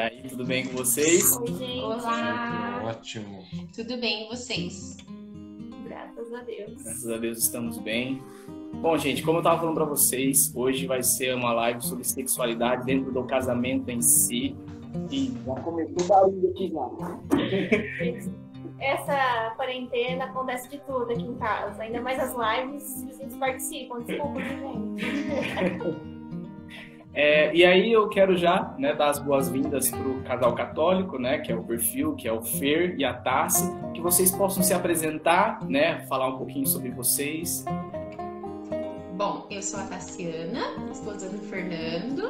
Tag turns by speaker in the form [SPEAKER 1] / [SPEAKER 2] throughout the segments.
[SPEAKER 1] E aí, tudo bem com vocês?
[SPEAKER 2] Oi, gente.
[SPEAKER 3] Olá!
[SPEAKER 4] Ótimo.
[SPEAKER 3] Tudo bem, e vocês?
[SPEAKER 2] Graças a Deus.
[SPEAKER 1] Graças a Deus estamos bem. Bom, gente, como eu estava falando para vocês, hoje vai ser uma live sobre sexualidade dentro do casamento em si. E já começou barulho aqui já.
[SPEAKER 2] Essa quarentena acontece de tudo aqui em casa. Ainda mais as lives, os vizinhos participam. Desculpa, gente.
[SPEAKER 1] É, e aí eu quero já né, dar as boas-vindas para o casal católico, né, que é o perfil, que é o Fer e a Tassi, que vocês possam se apresentar, né, falar um pouquinho sobre vocês.
[SPEAKER 3] Bom, eu sou a Tassiana, esposa do Fernando.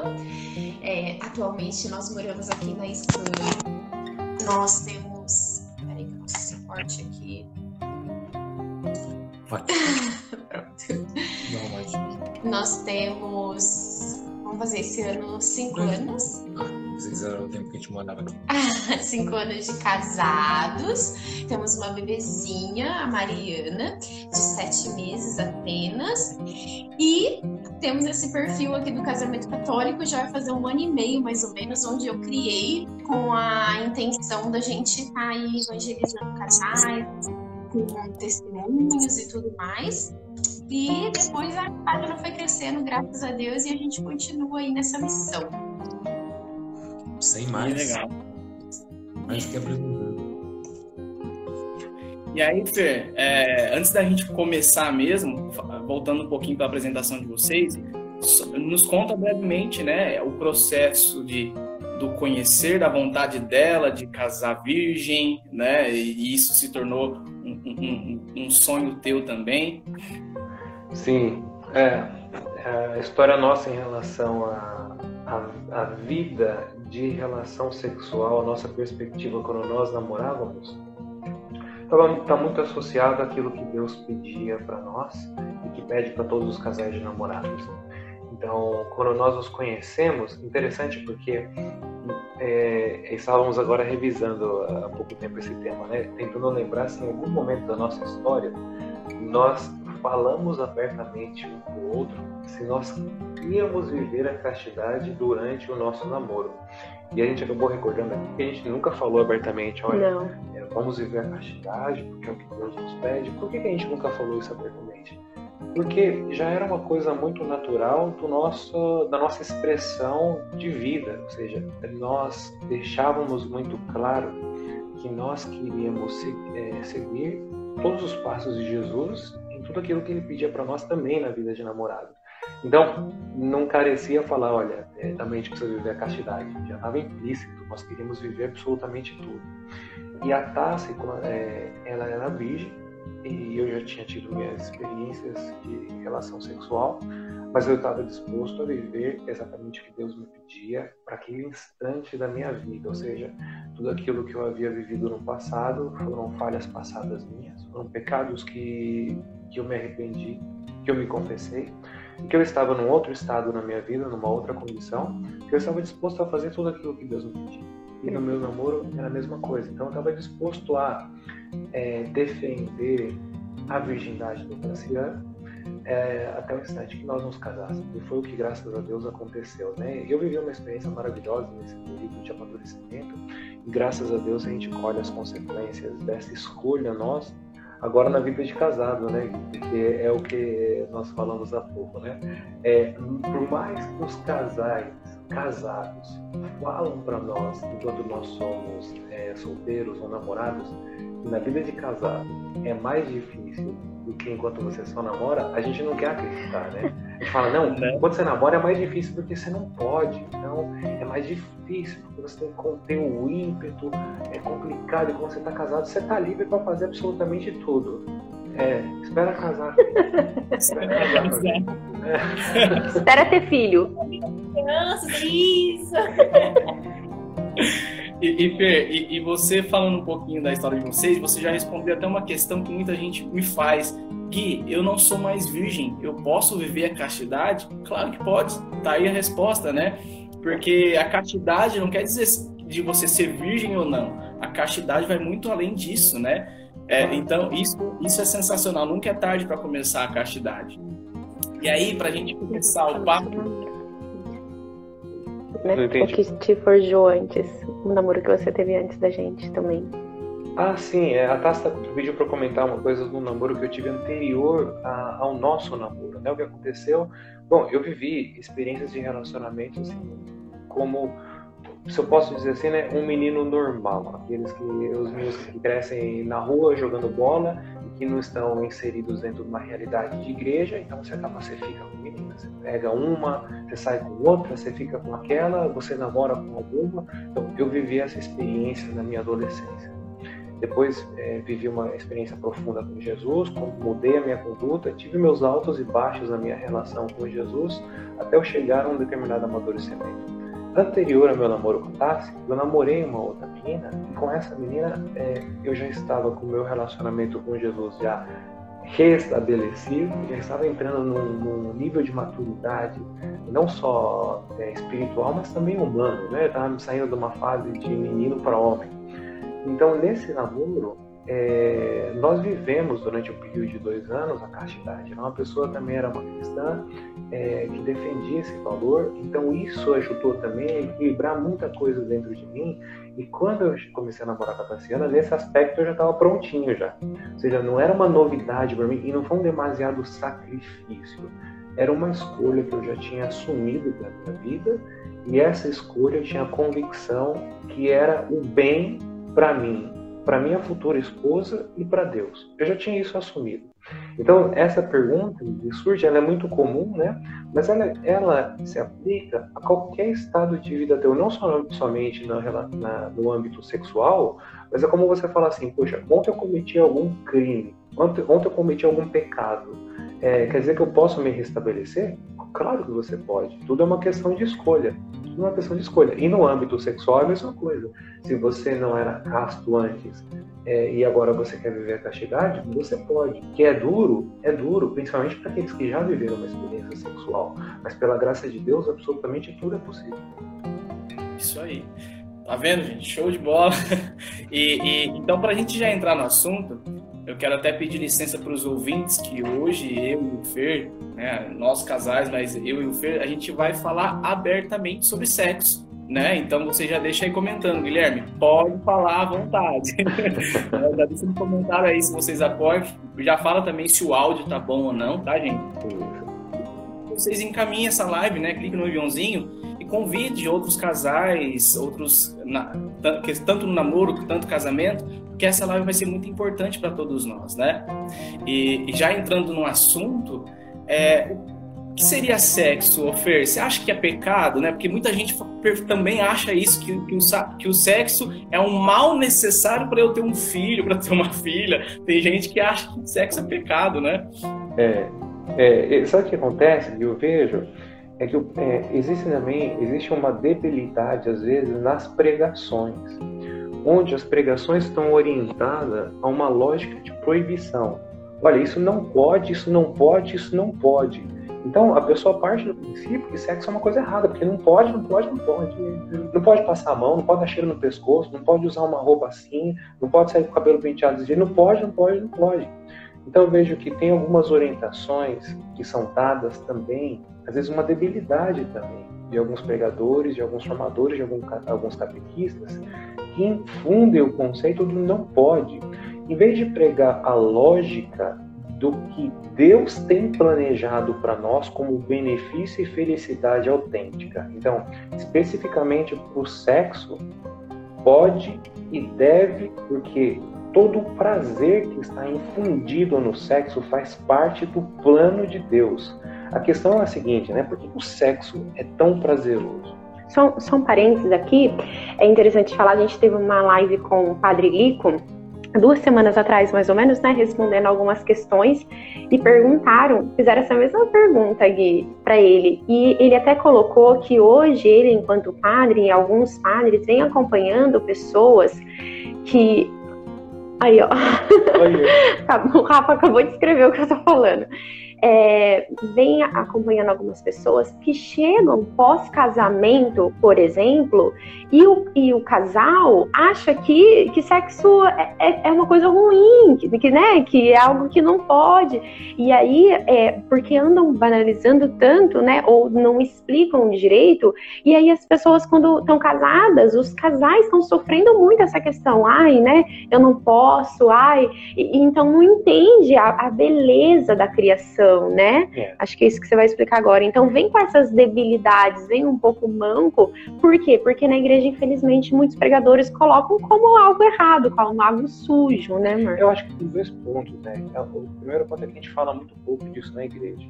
[SPEAKER 3] É, atualmente nós moramos aqui na Espanha. Nós temos. Peraí, que eu posso ser forte aqui.
[SPEAKER 4] Pode.
[SPEAKER 3] Pronto.
[SPEAKER 4] Não, mas
[SPEAKER 3] Nós temos. Vamos fazer esse ano cinco anos.
[SPEAKER 4] vocês eram o tempo que a gente morava aqui.
[SPEAKER 3] cinco anos de casados. Temos uma bebezinha, a Mariana, de sete meses apenas. E temos esse perfil aqui do casamento católico, já vai fazer um ano e meio, mais ou menos, onde eu criei com a intenção da gente estar aí evangelizando casais, com testemunhos e tudo mais. E depois a página foi crescendo, graças a Deus, e a gente continua aí nessa missão.
[SPEAKER 4] Sem
[SPEAKER 1] Que
[SPEAKER 4] mais.
[SPEAKER 1] legal.
[SPEAKER 4] Mais que apresentar.
[SPEAKER 1] E aí, Fer, é, antes da gente começar mesmo, voltando um pouquinho para a apresentação de vocês, nos conta brevemente, né, o processo de do conhecer da vontade dela de casar virgem, né, e isso se tornou um- um- um sonho teu também.
[SPEAKER 5] Sim, é, é, a história nossa em relação à à- à vida de relação sexual, a nossa perspectiva quando nós namorávamos, está muito associado àquilo que Deus pedia para nós e que pede para todos os casais de namorados. Então, quando nós nos conhecemos, interessante porque é, estávamos agora revisando há pouco tempo esse tema, né? Tentando lembrar se em algum momento da nossa história nós falamos abertamente um com o outro se nós íamos viver a castidade durante o nosso namoro. E a gente acabou recordando aqui que a gente nunca falou abertamente, olha,
[SPEAKER 2] Não.
[SPEAKER 5] é, vamos viver a castidade porque é o que Deus nos pede. Por que, a gente nunca falou isso abertamente? Porque já era uma coisa muito natural do nosso, da nossa expressão de vida, ou seja, nós deixávamos muito claro que nós queríamos eh, seguir todos os passos de Jesus tudo aquilo que ele pedia para nós também na vida de namorado. Então, não carecia falar, olha, é, também a gente precisa viver a castidade. Já estava implícito, nós queríamos viver absolutamente tudo. E a Tassi, é, ela era virgem, e eu já tinha tido minhas experiências de relação sexual, mas eu estava disposto a viver exatamente o que Deus me pedia para aquele instante da minha vida, ou seja, tudo aquilo que eu havia vivido no passado foram falhas passadas minhas, foram pecados que, que eu me arrependi, que eu me confessei, que eu estava num outro estado na minha vida, numa outra condição, que eu estava disposto a fazer tudo aquilo que Deus me pedia. E no meu namoro era a mesma coisa. Então eu estava disposto a é, defender a virgindade do Cassiano é, até o instante que nós nos casássemos. E foi o que, graças a Deus, aconteceu. Né? Eu vivi uma experiência maravilhosa nesse período de amadurecimento. E graças a Deus a gente colhe as consequências dessa escolha nossa agora na vida de casado, né? Que é o que nós falamos há pouco, né? É, por mais que os casais casados falam para nós, enquanto nós somos é, solteiros ou namorados, que na vida de casado é mais difícil do que enquanto você só namora, a gente não quer acreditar, né? A gente fala, não,
[SPEAKER 1] Né?
[SPEAKER 5] quando você namora é mais difícil porque você não pode, então é mais difícil porque você tem que conter o ímpeto, é complicado, e quando você tá casado, você tá livre para fazer absolutamente tudo. É, espera casar. espera casar. É.
[SPEAKER 6] Espera ter filho.
[SPEAKER 2] Crianças, isso.
[SPEAKER 1] E, e, Fer, e, e você falando um pouquinho da história de vocês, você já respondeu até uma questão que muita gente me faz. Gui, eu não sou mais virgem, eu posso viver a castidade? Claro que pode, tá aí a resposta, né? Porque a castidade não quer dizer de você ser virgem ou não. A castidade vai muito além disso, né? É, então, isso, isso é sensacional. Nunca é tarde para começar a castidade. E aí, para a gente começar o papo,
[SPEAKER 6] né?
[SPEAKER 5] Não
[SPEAKER 6] O que te forjou antes, o namoro que você teve antes da gente também.
[SPEAKER 5] Ah, sim, é, a Tasta pediu para comentar uma coisa do namoro que eu tive anterior a- ao nosso namoro, né? O que aconteceu? Bom, eu vivi experiências de relacionamento assim, como, se eu posso dizer assim, né, um menino normal, aqueles que os meninos que crescem na rua jogando bola e que não estão inseridos dentro de uma realidade de igreja, então você acaba, você fica com menina, você pega uma, você sai com outra, você fica com aquela, você namora com alguma. Então, eu vivi essa experiência na minha adolescência. Depois eh, vivi uma experiência profunda com Jesus, mudei a minha conduta, tive meus altos e baixos na minha relação com Jesus, até eu chegar a um determinado amadurecimento. Anterior ao meu namoro com Tassi, eu namorei uma outra menina, e com essa menina eh, eu já estava com o meu relacionamento com Jesus já restabelecido, já estava entrando num, num nível de maturidade, não só eh, espiritual, mas também humano, né? Eu estava saindo de uma fase de menino para homem. Então, nesse namoro, é, nós vivemos durante um período de dois anos a castidade. Uma pessoa também era uma cristã é, que defendia esse valor, então isso ajudou também a equilibrar muita coisa dentro de mim. E quando eu comecei a namorar com a Tassiana, nesse aspecto eu já estava prontinho já. Ou seja, não era uma novidade para mim e não foi um demasiado sacrifício. Era uma escolha que eu já tinha assumido da minha vida e essa escolha eu tinha a convicção que era o bem para mim, para minha futura esposa e para Deus. Eu já tinha isso assumido. Então, essa pergunta que surge, ela é muito comum, né? Mas ela, ela se aplica a qualquer estado de vida teu, não só, somente na, na- no âmbito sexual, mas é como você fala assim, poxa, ontem eu cometi algum crime, ontem, ontem eu cometi algum pecado. É, quer dizer que eu posso me restabelecer? Claro que você pode. Tudo é uma questão de escolha. Tudo uma questão de escolha. E no âmbito sexual é a mesma coisa. Se você não era casto antes é, e agora você quer viver a castidade, você pode. Que é duro, é duro, principalmente para aqueles que já viveram uma experiência sexual. Mas pela graça de Deus, absolutamente tudo é possível.
[SPEAKER 1] Isso aí. Tá vendo, gente? Show de bola. E, e então, para a gente já entrar no assunto, eu quero até pedir licença para os ouvintes que hoje eu e o Fer, né, nós casais, mas eu e o Fer, a gente vai falar abertamente sobre sexo. Né? Então você já deixa aí comentando, Guilherme. Pode falar à vontade. já deixa no comentário aí se vocês apoiam. Já fala também se o áudio tá bom ou não, tá, gente? vocês encaminhem essa live, né? Clique no aviãozinho convide outros casais, outros na- tanto no namoro quanto no casamento, porque essa live vai ser muito importante para todos nós, né? E, e já entrando no assunto, é, o que seria sexo, Ofer? Você acha que é pecado, né? Porque muita gente também acha isso que, que o, que o sexo é um mal necessário para eu ter um filho, para ter uma filha. Tem gente que acha que sexo é pecado, né?
[SPEAKER 5] É, é, sabe o que acontece? Eu vejo é que é, existe também existe uma debilidade às vezes nas pregações, onde as pregações estão orientadas a uma lógica de proibição. Olha, isso não pode, isso não pode, isso não pode. Então a pessoa parte do princípio que sexo é uma coisa errada, porque não pode, não pode, não pode. Não pode passar a mão, não pode dar cheiro no pescoço, não pode usar uma roupa assim, não pode sair com o cabelo penteado jeito, não pode, não pode, não pode. Então eu vejo que tem algumas orientações que são dadas também, às vezes uma debilidade também, de alguns pregadores, de alguns formadores, de algum- alguns catequistas, que infundem o conceito do não pode. Em vez de pregar a lógica do que Deus tem planejado para nós como benefício e felicidade autêntica. Então, especificamente para o sexo, pode e deve, porque todo o prazer que está infundido no sexo faz parte do plano de Deus. A questão é a seguinte, né? Por que o sexo é tão prazeroso?
[SPEAKER 6] Só, só um parênteses aqui, é interessante falar, a gente teve uma live com o Padre Lico, duas semanas atrás, mais ou menos, né, respondendo algumas questões, e perguntaram, fizeram essa mesma pergunta, Gui, para ele, e ele até colocou que hoje ele, enquanto padre, e alguns padres, vem acompanhando pessoas que... Aí, ó,
[SPEAKER 5] Olha,
[SPEAKER 6] o Rafa acabou de escrever o que eu tô falando. É, vem acompanhando algumas pessoas que chegam pós-casamento, por exemplo, e o, e o casal acha que, que sexo é, é, é uma coisa ruim, que, que, né, que é algo que não pode. E aí, é, porque andam banalizando tanto, né, ou não explicam direito, e aí as pessoas, quando estão casadas, os casais estão sofrendo muito essa questão. Ai, né, eu não posso, ai. E, então não entende a, a beleza da criação, né? É. Acho que é isso que você vai explicar agora. Então vem com essas debilidades, vem um pouco manco. Por quê? Porque na igreja, infelizmente, muitos pregadores colocam como algo errado, como algo sujo, né, Mar?
[SPEAKER 5] Eu acho que tem dois pontos, né? É, o primeiro ponto é que a gente fala muito pouco disso na igreja.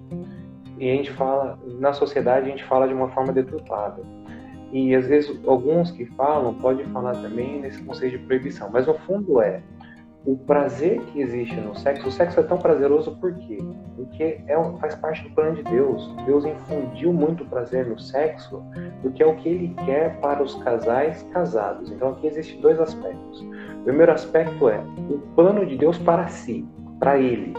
[SPEAKER 5] E a gente fala, na sociedade, a gente fala de uma forma deturpada. E às vezes alguns que falam podem falar também nesse conceito de proibição, mas no fundo é o prazer que existe no sexo. O sexo é tão prazeroso por quê? Porque é, faz parte do plano de Deus. Deus infundiu muito prazer no sexo, porque é o que Ele quer para os casais casados. Então aqui existem dois aspectos. O primeiro aspecto é o plano de Deus para si, para Ele.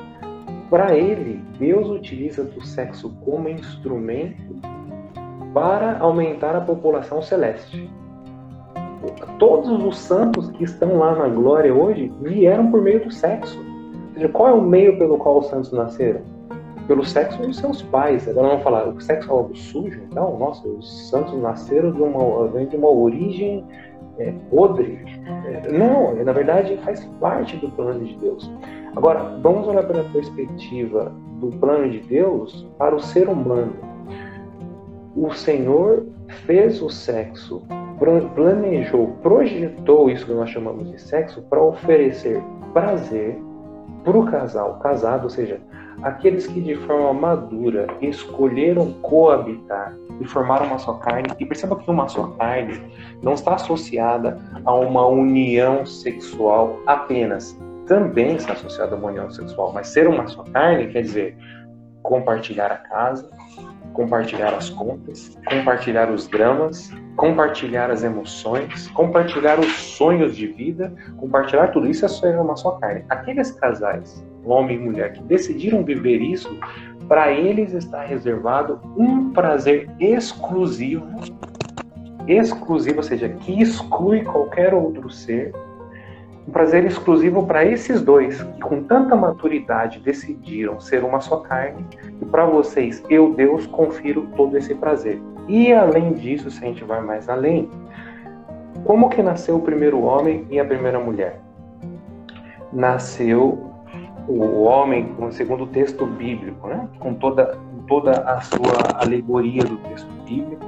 [SPEAKER 5] Para Ele, Deus utiliza do sexo como instrumento para aumentar a população celeste todos os santos que estão lá na glória hoje vieram por meio do sexo. Ou seja, qual é o meio pelo qual os santos nasceram? Pelo sexo dos seus pais. Agora vamos falar, o sexo é algo sujo? Então, nossa, os santos nasceram de uma, de uma origem é, podre. É, não, na verdade faz parte do plano de Deus. Agora, vamos olhar pela perspectiva do plano de Deus para o ser humano. O Senhor fez o sexo planejou, projetou isso que nós chamamos de sexo para oferecer prazer para o casal casado, ou seja, aqueles que de forma madura escolheram coabitar e formaram uma só carne. E perceba que uma só carne não está associada a uma união sexual apenas. Também está associada a uma união sexual, mas ser uma só carne quer dizer compartilhar a casa, compartilhar as contas, compartilhar os dramas, compartilhar as emoções, compartilhar os sonhos de vida, compartilhar tudo isso é uma só carne. Aqueles casais, homem e mulher, que decidiram viver isso, para eles está reservado um prazer exclusivo, exclusivo, ou seja, que exclui qualquer outro ser um prazer exclusivo para esses dois que com tanta maturidade decidiram ser uma só carne e para vocês eu Deus confiro todo esse prazer. E além disso, se a gente vai mais além, como que nasceu o primeiro homem e a primeira mulher? Nasceu o homem, segundo o texto bíblico, né? com toda, toda a sua alegoria do texto bíblico,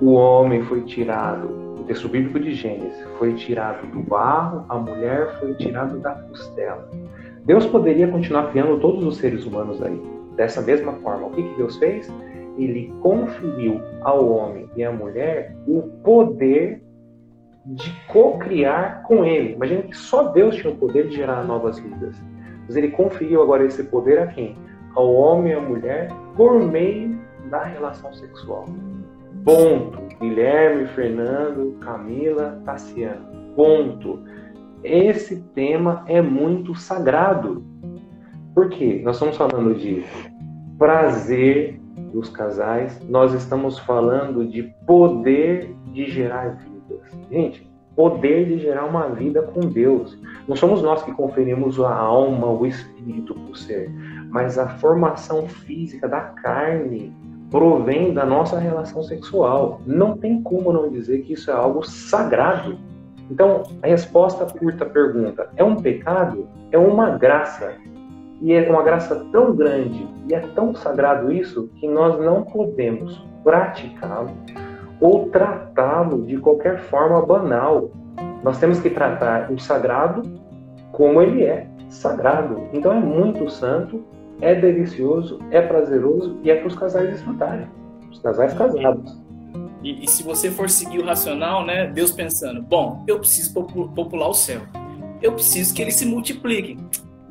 [SPEAKER 5] o homem foi tirado texto bíblico de Gênesis, foi tirado do barro, a mulher foi tirada da costela. Deus poderia continuar criando todos os seres humanos aí, dessa mesma forma. O que, que Deus fez? Ele conferiu ao homem e à mulher o poder de co-criar com ele. Imagina que só Deus tinha o poder de gerar novas vidas. Mas ele conferiu agora esse poder a quem? Ao homem e à mulher por meio da relação sexual. Ponto. Guilherme, Fernando, Camila, Tassiano. Ponto. Esse tema é muito sagrado. Por quê? Nós estamos falando de prazer dos casais, nós estamos falando de poder de gerar vidas. Gente, poder de gerar uma vida com Deus. Não somos nós que conferimos a alma, o espírito para o ser, mas a formação física da carne provém da nossa relação sexual. Não tem como não dizer que isso é algo sagrado. Então, a resposta curta à pergunta: é um pecado? É uma graça. E é uma graça tão grande e é tão sagrado isso que nós não podemos praticá-lo ou tratá-lo de qualquer forma banal. Nós temos que tratar o sagrado como ele é, sagrado. Então é muito santo é delicioso, é prazeroso e é para os casais desfrutarem. Os casais casados.
[SPEAKER 1] E, e, se você for seguir o racional, né? Deus pensando, bom, eu preciso popular o céu. Eu preciso que eles se multipliquem.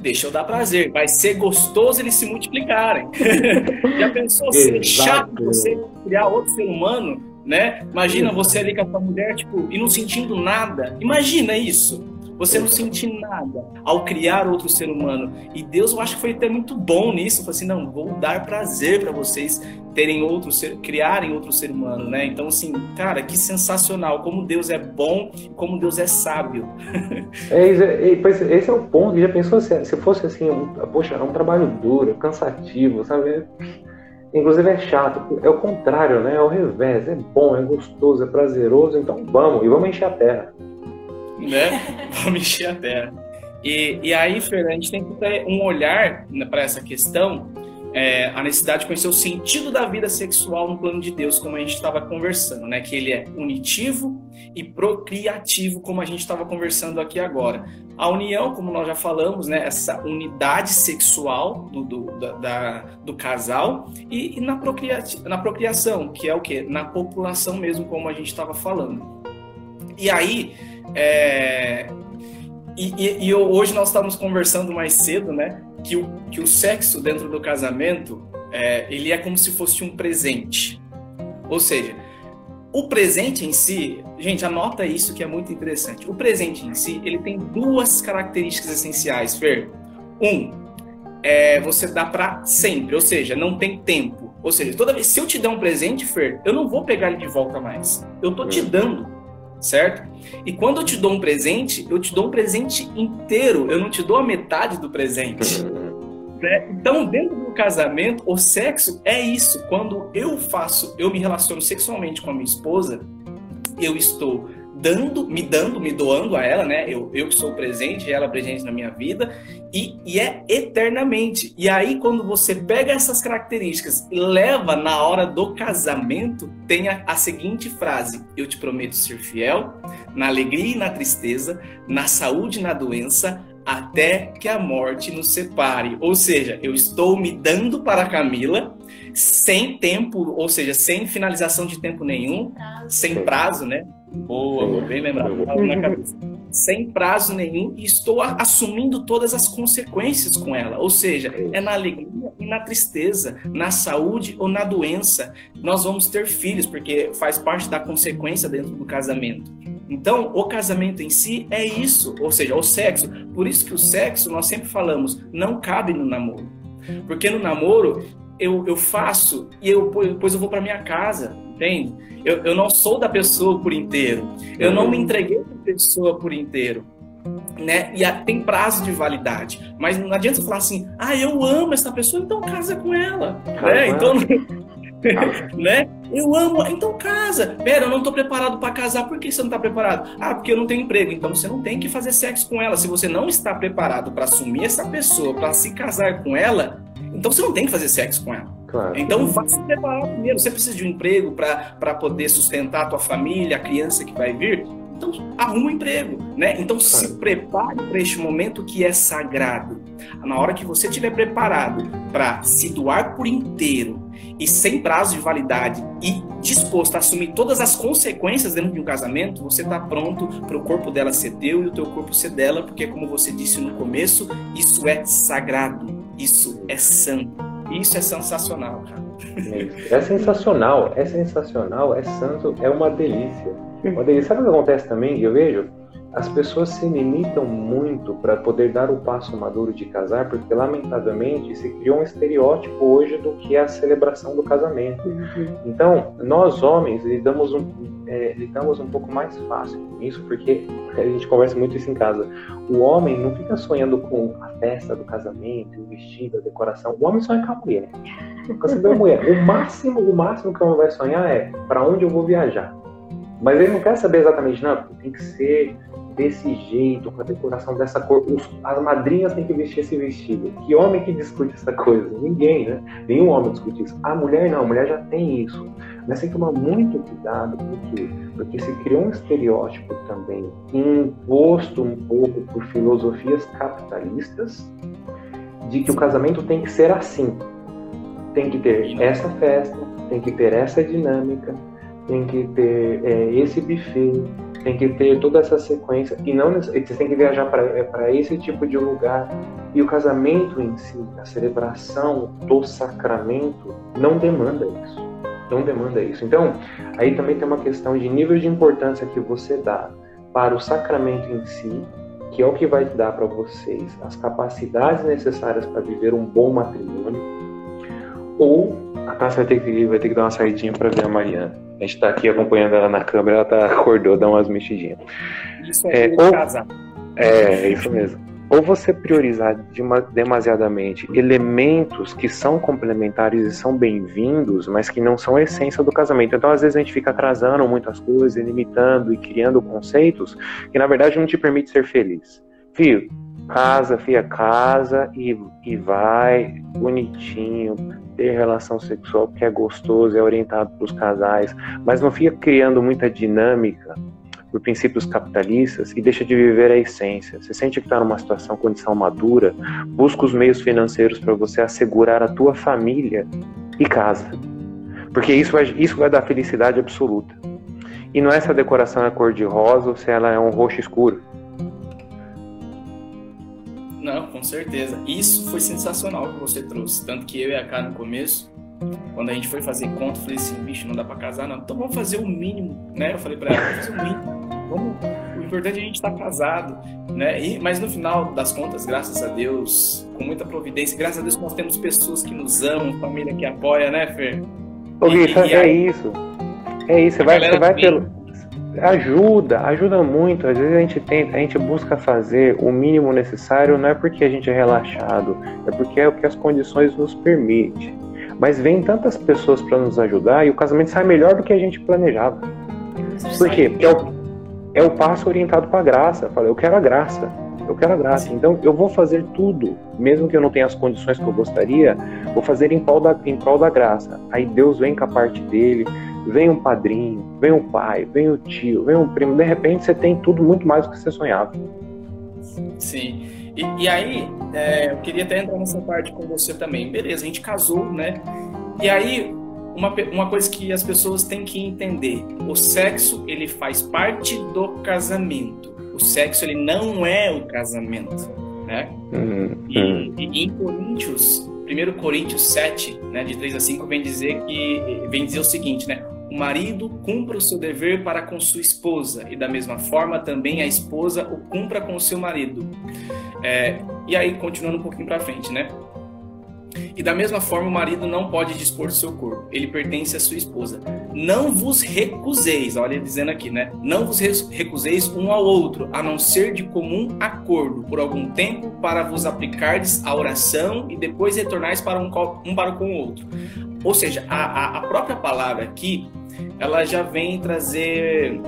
[SPEAKER 1] Deixa eu dar prazer. Vai ser gostoso eles se multiplicarem. Já pensou ser chato você criar outro ser humano, né? Imagina você ali com a sua mulher, tipo, e não sentindo nada. Imagina isso. Você não sente nada ao criar outro ser humano. E Deus, eu acho que foi até muito bom nisso. Falou assim, não, vou dar prazer para vocês terem outro ser, criarem outro ser humano, né? Então, assim, cara, que sensacional. Como Deus é bom, como Deus é sábio.
[SPEAKER 5] É, esse é o ponto. Já pensou se, se fosse assim, um, poxa, é um trabalho duro, cansativo, sabe? Inclusive é chato, é o contrário, né? É o revés, é bom, é gostoso, é prazeroso, então vamos, e vamos encher a terra.
[SPEAKER 1] Né? vamos encher a terra. E, e aí, Fernando, a gente tem que ter um olhar para essa questão, é, a necessidade de conhecer o sentido da vida sexual no plano de Deus, como a gente estava conversando, né? Que ele é unitivo e procriativo, como a gente estava conversando aqui agora. A união, como nós já falamos, né, essa unidade sexual do, do, da, do casal e, e na, procria, na procriação, que é o que? Na população mesmo, como a gente estava falando. E aí, é, e, e, e, hoje nós estávamos conversando mais cedo, né, que o, que o sexo dentro do casamento, é, ele é como se fosse um presente. Ou seja, o presente em si, gente, anota isso que é muito interessante. O presente em si, ele tem duas características essenciais, Fer. Um, é, você dá para sempre, ou seja, não tem tempo. Ou seja, toda vez se eu te der um presente, Fer, eu não vou pegar ele de volta mais. Eu tô te hum. dando, certo? E quando eu te dou um presente, eu te dou um presente inteiro. Eu não te dou a metade do presente. Né? Então, dentro do casamento, o sexo é isso. Quando eu faço, eu me relaciono sexualmente com a minha esposa, eu estou dando, me dando, me doando a ela, né? Eu, eu que sou presente, ela presente na minha vida, e, e é eternamente. E aí, quando você pega essas características e leva na hora do casamento, tem a, a seguinte frase: Eu te prometo ser fiel na alegria e na tristeza, na saúde e na doença, até que a morte nos separe. Ou seja, eu estou me dando para Camila sem tempo, ou seja, sem finalização de tempo nenhum, sem prazo, né? Boa, bem lembrado. Sem prazo nenhum e estou assumindo todas as consequências com ela. Ou seja, é na alegria e na tristeza, na saúde ou na doença. Nós vamos ter filhos, porque faz parte da consequência dentro do casamento. Então, o casamento em si é isso, ou seja, o sexo. Por isso que o sexo, nós sempre falamos, não cabe no namoro. Porque no namoro, eu, eu faço e eu, depois eu vou para minha casa, entende? Eu, eu não sou da pessoa por inteiro. Eu não me entreguei para a pessoa por inteiro. Né? E tem prazo de validade. Mas não adianta você falar assim, ah, eu amo essa pessoa, então casa com ela. Né? Então, né? Eu amo, então casa. Pera, eu não tô preparado para casar. Por que você não tá preparado? Ah, porque eu não tenho emprego. Então você não tem que fazer sexo com ela. Se você não está preparado para assumir essa pessoa, para se casar com ela, então você não tem que fazer sexo com ela. Claro. Então vá se preparar primeiro. Você precisa de um emprego para poder sustentar a tua família, a criança que vai vir. Então, arruma um emprego, né? Então, se prepare para este momento que é sagrado. Na hora que você estiver preparado para se doar por inteiro e sem prazo de validade e disposto a assumir todas as consequências dentro de um casamento, você está pronto para o corpo dela ser teu e o teu corpo ser dela, porque, como você disse no começo, isso é sagrado, isso é santo. Isso é sensacional, cara.
[SPEAKER 5] É sensacional, é sensacional, é santo, é uma delícia. Uma delícia. Sabe o que acontece também? Eu vejo as pessoas se limitam muito para poder dar o passo maduro de casar, porque lamentavelmente se criou um estereótipo hoje do que é a celebração do casamento. Uhum. Então, nós homens lidamos um, é, lidamos um pouco mais fácil com isso, porque a gente conversa muito isso em casa. O homem não fica sonhando com a festa do casamento, o vestido, a decoração. O homem sonha com a mulher. Quando vê a mulher, o máximo, o máximo que o homem vai sonhar é para onde eu vou viajar. Mas ele não quer saber exatamente, não, tem que ser desse jeito, com a decoração dessa cor. As madrinhas têm que vestir esse vestido. Que homem que discute essa coisa? Ninguém, né? Nenhum homem discute isso. A mulher não, a mulher já tem isso. Mas tem que tomar muito cuidado, porque porque se criou um estereótipo também imposto um pouco por filosofias capitalistas de que o casamento tem que ser assim. Tem que ter essa festa, tem que ter essa dinâmica, tem que ter é, esse buffet, tem que ter toda essa sequência e não você tem que viajar para é, esse tipo de lugar e o casamento em si, a celebração do sacramento não demanda isso, não demanda isso. Então aí também tem uma questão de nível de importância que você dá para o sacramento em si que é o que vai dar para vocês as capacidades necessárias para viver um bom matrimônio, ou a Tássia vai ter que, vai ter que dar uma saidinha para ver a Mariana. A gente está aqui acompanhando ela na câmera, ela tá, acordou, dá umas mexidinhas.
[SPEAKER 1] Isso é,
[SPEAKER 5] É, ou-
[SPEAKER 1] casar.
[SPEAKER 5] É, isso mesmo. Ou você priorizar dema- demasiadamente elementos que são complementares e são bem-vindos, mas que não são a essência do casamento. Então, às vezes, a gente fica atrasando muitas coisas, limitando e criando conceitos que, na verdade, não te permite ser feliz. Fio, casa, fia, casa e, e vai bonitinho, ter relação sexual porque é gostoso, é orientado para os casais, mas não fica criando muita dinâmica por princípios capitalistas e deixa de viver a essência. Você sente que está numa situação, condição madura, busca os meios financeiros para você assegurar a tua família e casa. Porque isso vai, isso vai dar felicidade absoluta. E não é se a decoração é cor de rosa ou se ela é um roxo escuro.
[SPEAKER 1] Não, com certeza. Isso foi sensacional que você trouxe. Tanto que eu e a Cara no começo, quando a gente foi fazer conta, eu falei assim, bicho, não dá pra casar, não. Então vamos fazer o mínimo, né? Eu falei pra ela, vamos fazer o mínimo. Vamos... O importante é a gente estar casado, né? E, mas no final das contas, graças a Deus, com muita providência, graças a Deus nós temos pessoas que nos amam, família que apoia, né, Fer?
[SPEAKER 5] Ô,
[SPEAKER 1] e
[SPEAKER 5] é
[SPEAKER 1] aí-
[SPEAKER 5] isso. É isso, você vai, você vai pelo. Ajuda, ajuda muito. Às vezes a gente tenta, a gente busca fazer o mínimo necessário, não é porque a gente é relaxado, é porque é o que as condições nos permitem. Mas vem tantas pessoas para nos ajudar e o casamento sai melhor do que a gente planejava. Por quê? Porque é o, é o passo orientado para a graça. Fala, eu quero a graça. Eu quero a graça. Então eu vou fazer tudo, mesmo que eu não tenha as condições que eu gostaria, vou fazer em prol da, em prol da graça. Aí Deus vem com a parte dele, vem um padrinho, vem um pai, vem o tio, vem um primo. De repente você tem tudo muito mais do que você sonhava.
[SPEAKER 1] Sim. E, e aí, é, eu queria até entrar nessa parte com você também. Beleza, a gente casou, né? E aí, uma, uma coisa que as pessoas têm que entender: o sexo, ele faz parte do casamento. O sexo, ele não é o casamento, né?
[SPEAKER 5] Hum,
[SPEAKER 1] E, e em Coríntios, 1 Coríntios 7, né, de 3 a 5, vem dizer que vem dizer o seguinte, né? O marido cumpra o seu dever para com sua esposa, e da mesma forma também a esposa o cumpra com o seu marido. É, e aí, continuando um pouquinho para frente, né? E da mesma forma, o marido não pode dispor do seu corpo, ele pertence à sua esposa. Não vos recuseis, olha dizendo aqui, né? Não vos recuseis um ao outro, a não ser de comum acordo, por algum tempo, para vos aplicardes a oração e depois retornais para um, um para com o outro. Ou seja, a- a própria palavra aqui, ela já vem trazer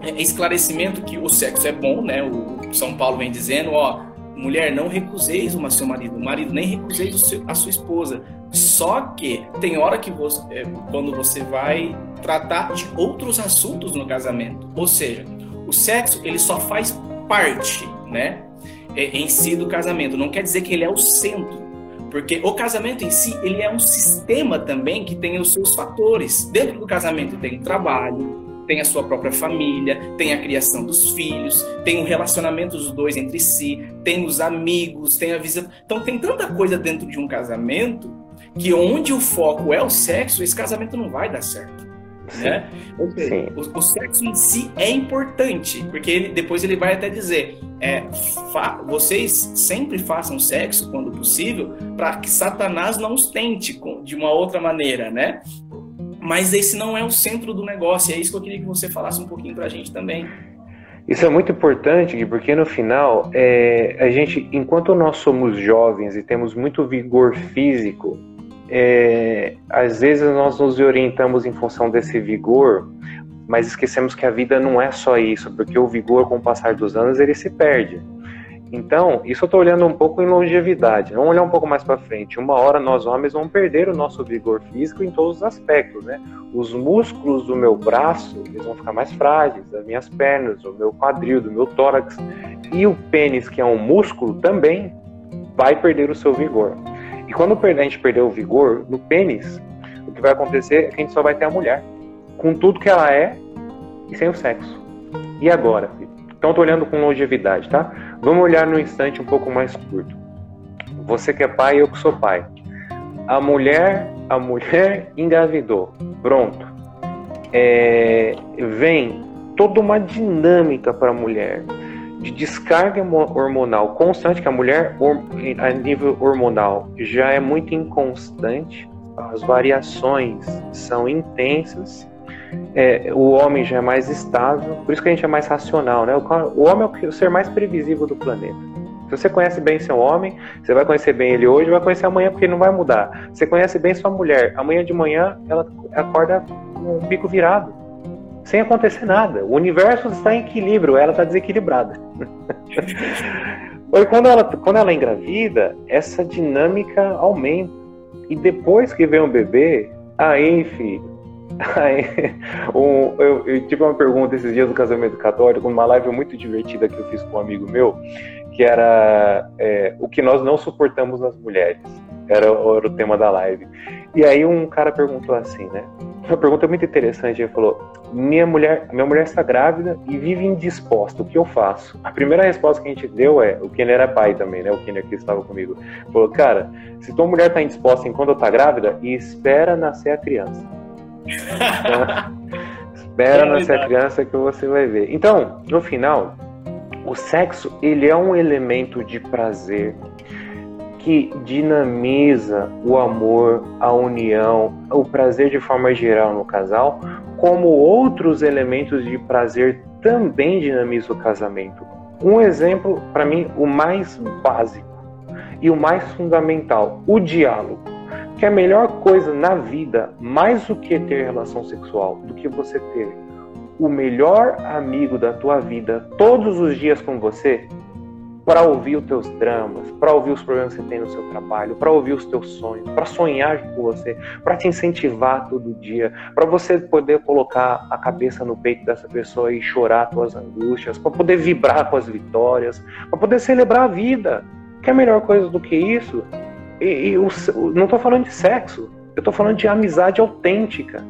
[SPEAKER 1] é, esclarecimento que o sexo é bom, né? O São Paulo vem dizendo, ó, mulher, não recuseis o seu marido, marido, nem recuseis o a sua esposa. Só que tem hora que você, é, quando você vai tratar de outros assuntos no casamento. Ou seja, o sexo ele só faz parte, né, é, em si do casamento. Não quer dizer que ele é o centro, porque o casamento em si ele é um sistema também que tem os seus fatores. Dentro do casamento tem o trabalho, tem a sua própria família, tem a criação dos filhos, tem o relacionamento dos dois entre si, tem os amigos, tem a visão. Então tem tanta coisa dentro de um casamento que onde o foco é o sexo, esse casamento não vai dar certo. Né?
[SPEAKER 5] Sim.
[SPEAKER 1] o, o sexo em si é importante, porque ele, depois ele vai até dizer: é, fa- vocês sempre façam sexo quando possível, para que Satanás não os tente de uma outra maneira, né? Mas esse não é o centro do negócio, e é isso que eu queria que você falasse um pouquinho pra gente também.
[SPEAKER 5] Isso é muito importante, Gui, porque no final, é, a gente, enquanto nós somos jovens e temos muito vigor físico, é, às vezes nós nos orientamos em função desse vigor, mas esquecemos que a vida não é só isso, porque o vigor, com o passar dos anos, ele se perde. Então, isso eu estou olhando um pouco em longevidade. Vamos olhar um pouco mais para frente. Uma hora nós homens vamos perder o nosso vigor físico em todos os aspectos, né? Os músculos do meu braço eles vão ficar mais frágeis, das minhas pernas, do meu quadril, do meu tórax e o pênis, que é um músculo, também vai perder o seu vigor. Quando a gente perder o vigor no pênis, o que vai acontecer é que a gente só vai ter a mulher, com tudo que ela é e sem o sexo. E agora? filho? Então, estou olhando com longevidade, tá? Vamos olhar no instante um pouco mais curto. Você que é pai, eu que sou pai. A mulher, a mulher engravidou. Pronto. É, vem toda uma dinâmica para a mulher de descarga hormo- hormonal constante, que a mulher a nível hormonal já é muito inconstante, as variações são intensas, é, o homem já é mais estável, por isso que a gente é mais racional, né? O, homem é o ser mais previsível do planeta. Se você conhece bem seu homem, você vai conhecer bem ele hoje, vai conhecer amanhã porque ele não vai mudar. Você conhece bem sua mulher, amanhã de manhã ela acorda com o bico virado, sem acontecer nada. O universo está em equilíbrio, ela está desequilibrada. Quando ela, quando ela engravida, essa dinâmica aumenta. E depois que vem um bebê, aí, filho, aí, um- eu, eu tive uma pergunta esses dias do casamento católico, numa live muito divertida que eu fiz com um amigo meu, que era é, o que nós não suportamos nas mulheres. Era, o- era o tema da live. E aí um cara perguntou assim, né? Uma pergunta muito interessante. Ele falou: minha mulher, minha mulher está grávida e vive indisposta. O que eu faço? A primeira resposta que a gente deu é: o Kenner era pai também, né? O Kenner que estava comigo falou: cara, se tua mulher está indisposta enquanto está grávida, e espera nascer a criança. espera
[SPEAKER 1] É
[SPEAKER 5] nascer a criança que você vai ver. Então, no final, o sexo ele é um elemento de prazer que dinamiza o amor, a união, o prazer de forma geral no casal, como outros elementos de prazer também dinamizam o casamento. Um exemplo, para mim, o mais básico e o mais fundamental, o diálogo. Que é a melhor coisa na vida, mais do que ter relação sexual, do que você ter o melhor amigo da tua vida todos os dias com você, para ouvir os teus dramas, para ouvir os problemas que você tem no seu trabalho, para ouvir os teus sonhos, para sonhar com você, para te incentivar todo dia, para você poder colocar a cabeça no peito dessa pessoa e chorar tuas angústias, para poder vibrar com as vitórias, para poder celebrar a vida. Que é melhor coisa do que isso? E, e o- não estou falando de sexo, eu estou falando de amizade autêntica.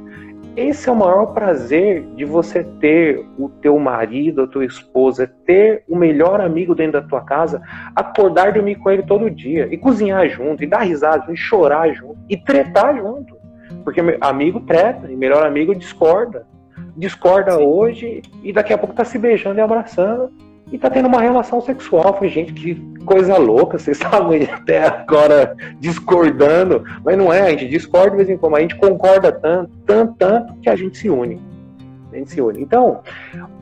[SPEAKER 5] Esse é o maior prazer de você ter o teu marido, a tua esposa, ter o melhor amigo dentro da tua casa, acordar e dormir com ele todo dia, e cozinhar junto, e dar risada, e chorar junto, e tretar junto. Porque amigo treta, e melhor amigo discorda. Discorda hoje, e daqui a pouco tá se beijando e abraçando, e tá tendo uma relação sexual. Falei, gente, que coisa louca, vocês estavam até agora discordando, mas não é, a gente discorda de vez em quando, a gente concorda tanto, tanto, tanto, que a gente se une. A gente se une. Então,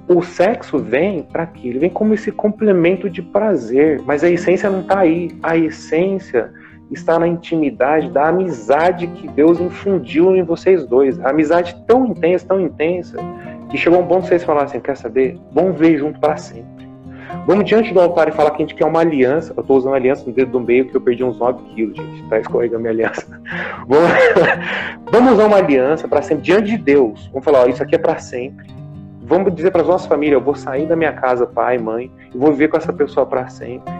[SPEAKER 5] o sexo vem para quê? Ele vem como esse complemento de prazer, mas a essência não está aí. A essência está na intimidade da amizade que Deus infundiu em vocês dois. A amizade tão intensa, tão intensa, que chegou um ponto de vocês falarem assim: quer saber? Vamos ver junto para sempre. Vamos diante do altar e falar que a gente quer uma aliança. Eu tô usando aliança no dedo do meio que eu perdi uns 9 quilos, gente. Tá escorregando minha aliança. Vamos, Vamos usar uma aliança para sempre, diante de Deus. Vamos falar, ó, isso aqui é para sempre. Vamos dizer para as nossas famílias, eu vou sair da minha casa, pai, mãe, e vou viver com essa pessoa para sempre.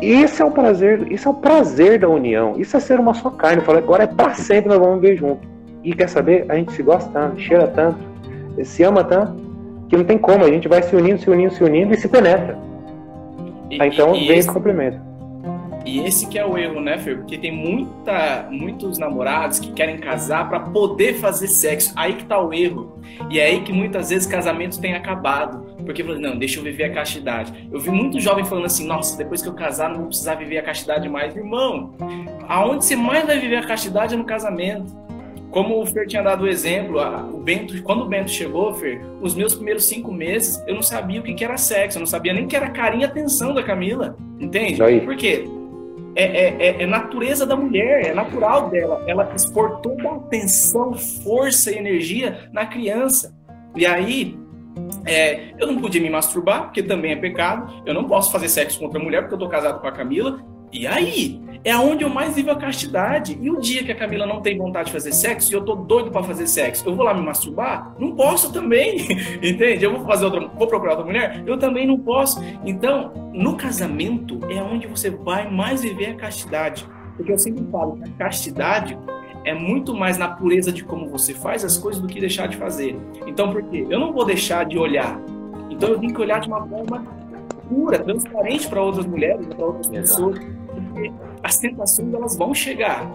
[SPEAKER 5] Esse é o prazer, isso é o prazer da união. Isso é ser uma só carne. Fala, agora é para sempre, nós vamos viver junto. E quer saber? A gente se gosta tanto, cheira tanto, se ama tanto, que não tem como. A gente vai se unindo, se unindo, se unindo e se penetra.
[SPEAKER 1] E,
[SPEAKER 5] então
[SPEAKER 1] e- e
[SPEAKER 5] vem
[SPEAKER 1] esse,
[SPEAKER 5] complemento.
[SPEAKER 1] e esse que é o erro, né, Fer? Porque tem muita, muitos namorados que querem casar para poder fazer sexo. Aí que tá o erro. E é aí que muitas vezes casamentos têm acabado. Porque não, deixa eu viver a castidade. Eu vi muito jovem falando assim, nossa, depois que eu casar não vou precisar viver a castidade mais. Irmão, aonde você mais vai viver a castidade é no casamento. Como o Fer tinha dado o exemplo, a- o Bento, quando o Bento chegou, Fer, os meus primeiros cinco meses, eu não sabia o que que era sexo, eu não sabia nem o que era carinho e atenção da Camila, entende?
[SPEAKER 5] Aí.
[SPEAKER 1] Por quê? É, é, é- é natureza da mulher, é natural dela. Ela expor toda a atenção, força e energia na criança. E aí, é, eu não podia me masturbar, porque também é pecado. Eu não posso fazer sexo com outra mulher, porque eu tô casado com a Camila. E aí, é onde eu mais vivo a castidade. E o dia que a Camila não tem vontade de fazer sexo e eu tô doido pra fazer sexo, eu vou lá me masturbar? Não posso também, entende? Eu vou fazer outra, vou procurar outra mulher? Eu também não posso. Então, no casamento é onde você vai mais viver a castidade. Porque eu sempre falo que a castidade é muito mais na pureza de como você faz as coisas do que deixar de fazer. Então, por quê? Eu não vou deixar de olhar. Então, eu tenho que olhar de uma forma pura, transparente para outras mulheres, para outras pessoas, porque as tentações elas vão chegar.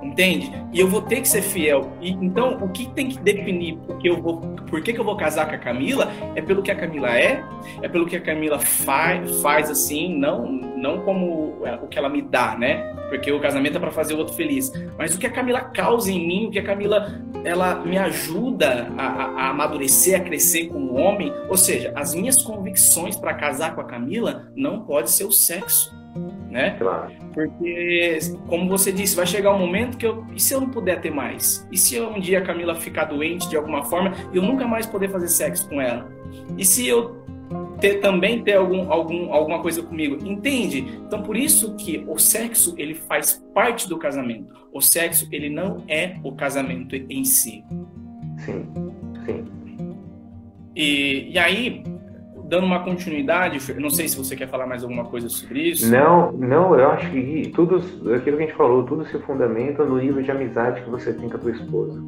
[SPEAKER 1] Entende? E eu vou ter que ser fiel. E, então, o que tem que definir porque eu vou, por que, eu vou casar com a Camila é pelo que a Camila é, é pelo que a Camila faz, faz assim, não, não como é, o que ela me dá, né? Porque o casamento é para fazer o outro feliz. Mas o que a Camila causa em mim, o que a Camila ela me ajuda a, a, a amadurecer, a crescer como homem. Ou seja, as minhas convicções para casar com a Camila não pode ser o sexo né?
[SPEAKER 5] Claro.
[SPEAKER 1] Porque, como você disse, vai chegar um momento que eu. E se eu não puder ter mais? E se um dia a Camila ficar doente de alguma forma e eu nunca mais poder fazer sexo com ela? E se eu ter, também ter algum, algum, alguma coisa comigo? Entende? Então, por isso que o sexo ele faz parte do casamento. O sexo ele não é o casamento em si.
[SPEAKER 5] Sim, sim.
[SPEAKER 1] E, e aí, dando uma continuidade, não sei se você quer falar mais alguma coisa sobre isso.
[SPEAKER 5] Não, não, eu acho que tudo aquilo que a gente falou, tudo se fundamenta no nível de amizade que você tem com a tua esposa.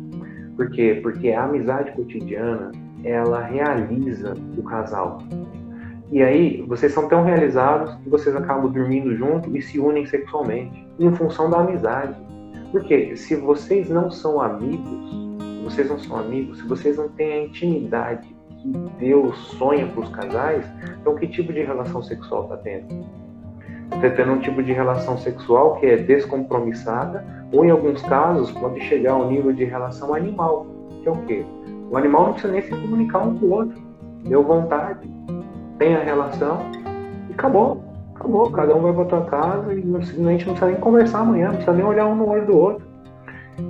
[SPEAKER 5] Por quê? Porque a amizade cotidiana, ela realiza o casal. E aí, vocês são tão realizados que vocês acabam dormindo junto e se unem sexualmente, em função da amizade. Porque se vocês não são amigos, vocês não são amigos, se vocês não têm a intimidade que Deus sonha para os casais, então que tipo de relação sexual está tendo? Está tendo um tipo de relação sexual que é descompromissada, ou em alguns casos pode chegar ao nível de relação animal, que é o quê? O animal não precisa nem se comunicar um com o outro. Deu vontade, tem a relação e acabou. Acabou. Cada um vai para tua casa e gente não precisa nem conversar amanhã, não precisa nem olhar um no olho do outro.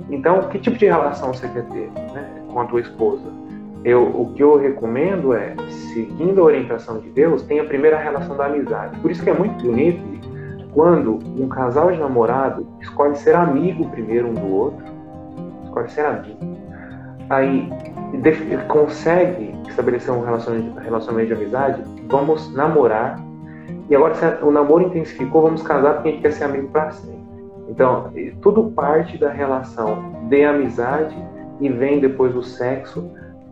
[SPEAKER 5] Então, que tipo de relação você quer ter né, com a tua esposa? Eu, o que eu recomendo é, seguindo a orientação de Deus, tenha a primeira relação da amizade. Por isso que é muito bonito quando um casal de namorado escolhe ser amigo primeiro um do outro, escolhe ser amigo. Aí consegue estabelecer um relacionamento de amizade, vamos namorar. E agora se o namoro intensificou, vamos casar porque a gente quer ser amigo para sempre. Então, tudo parte da relação de amizade e vem depois do sexo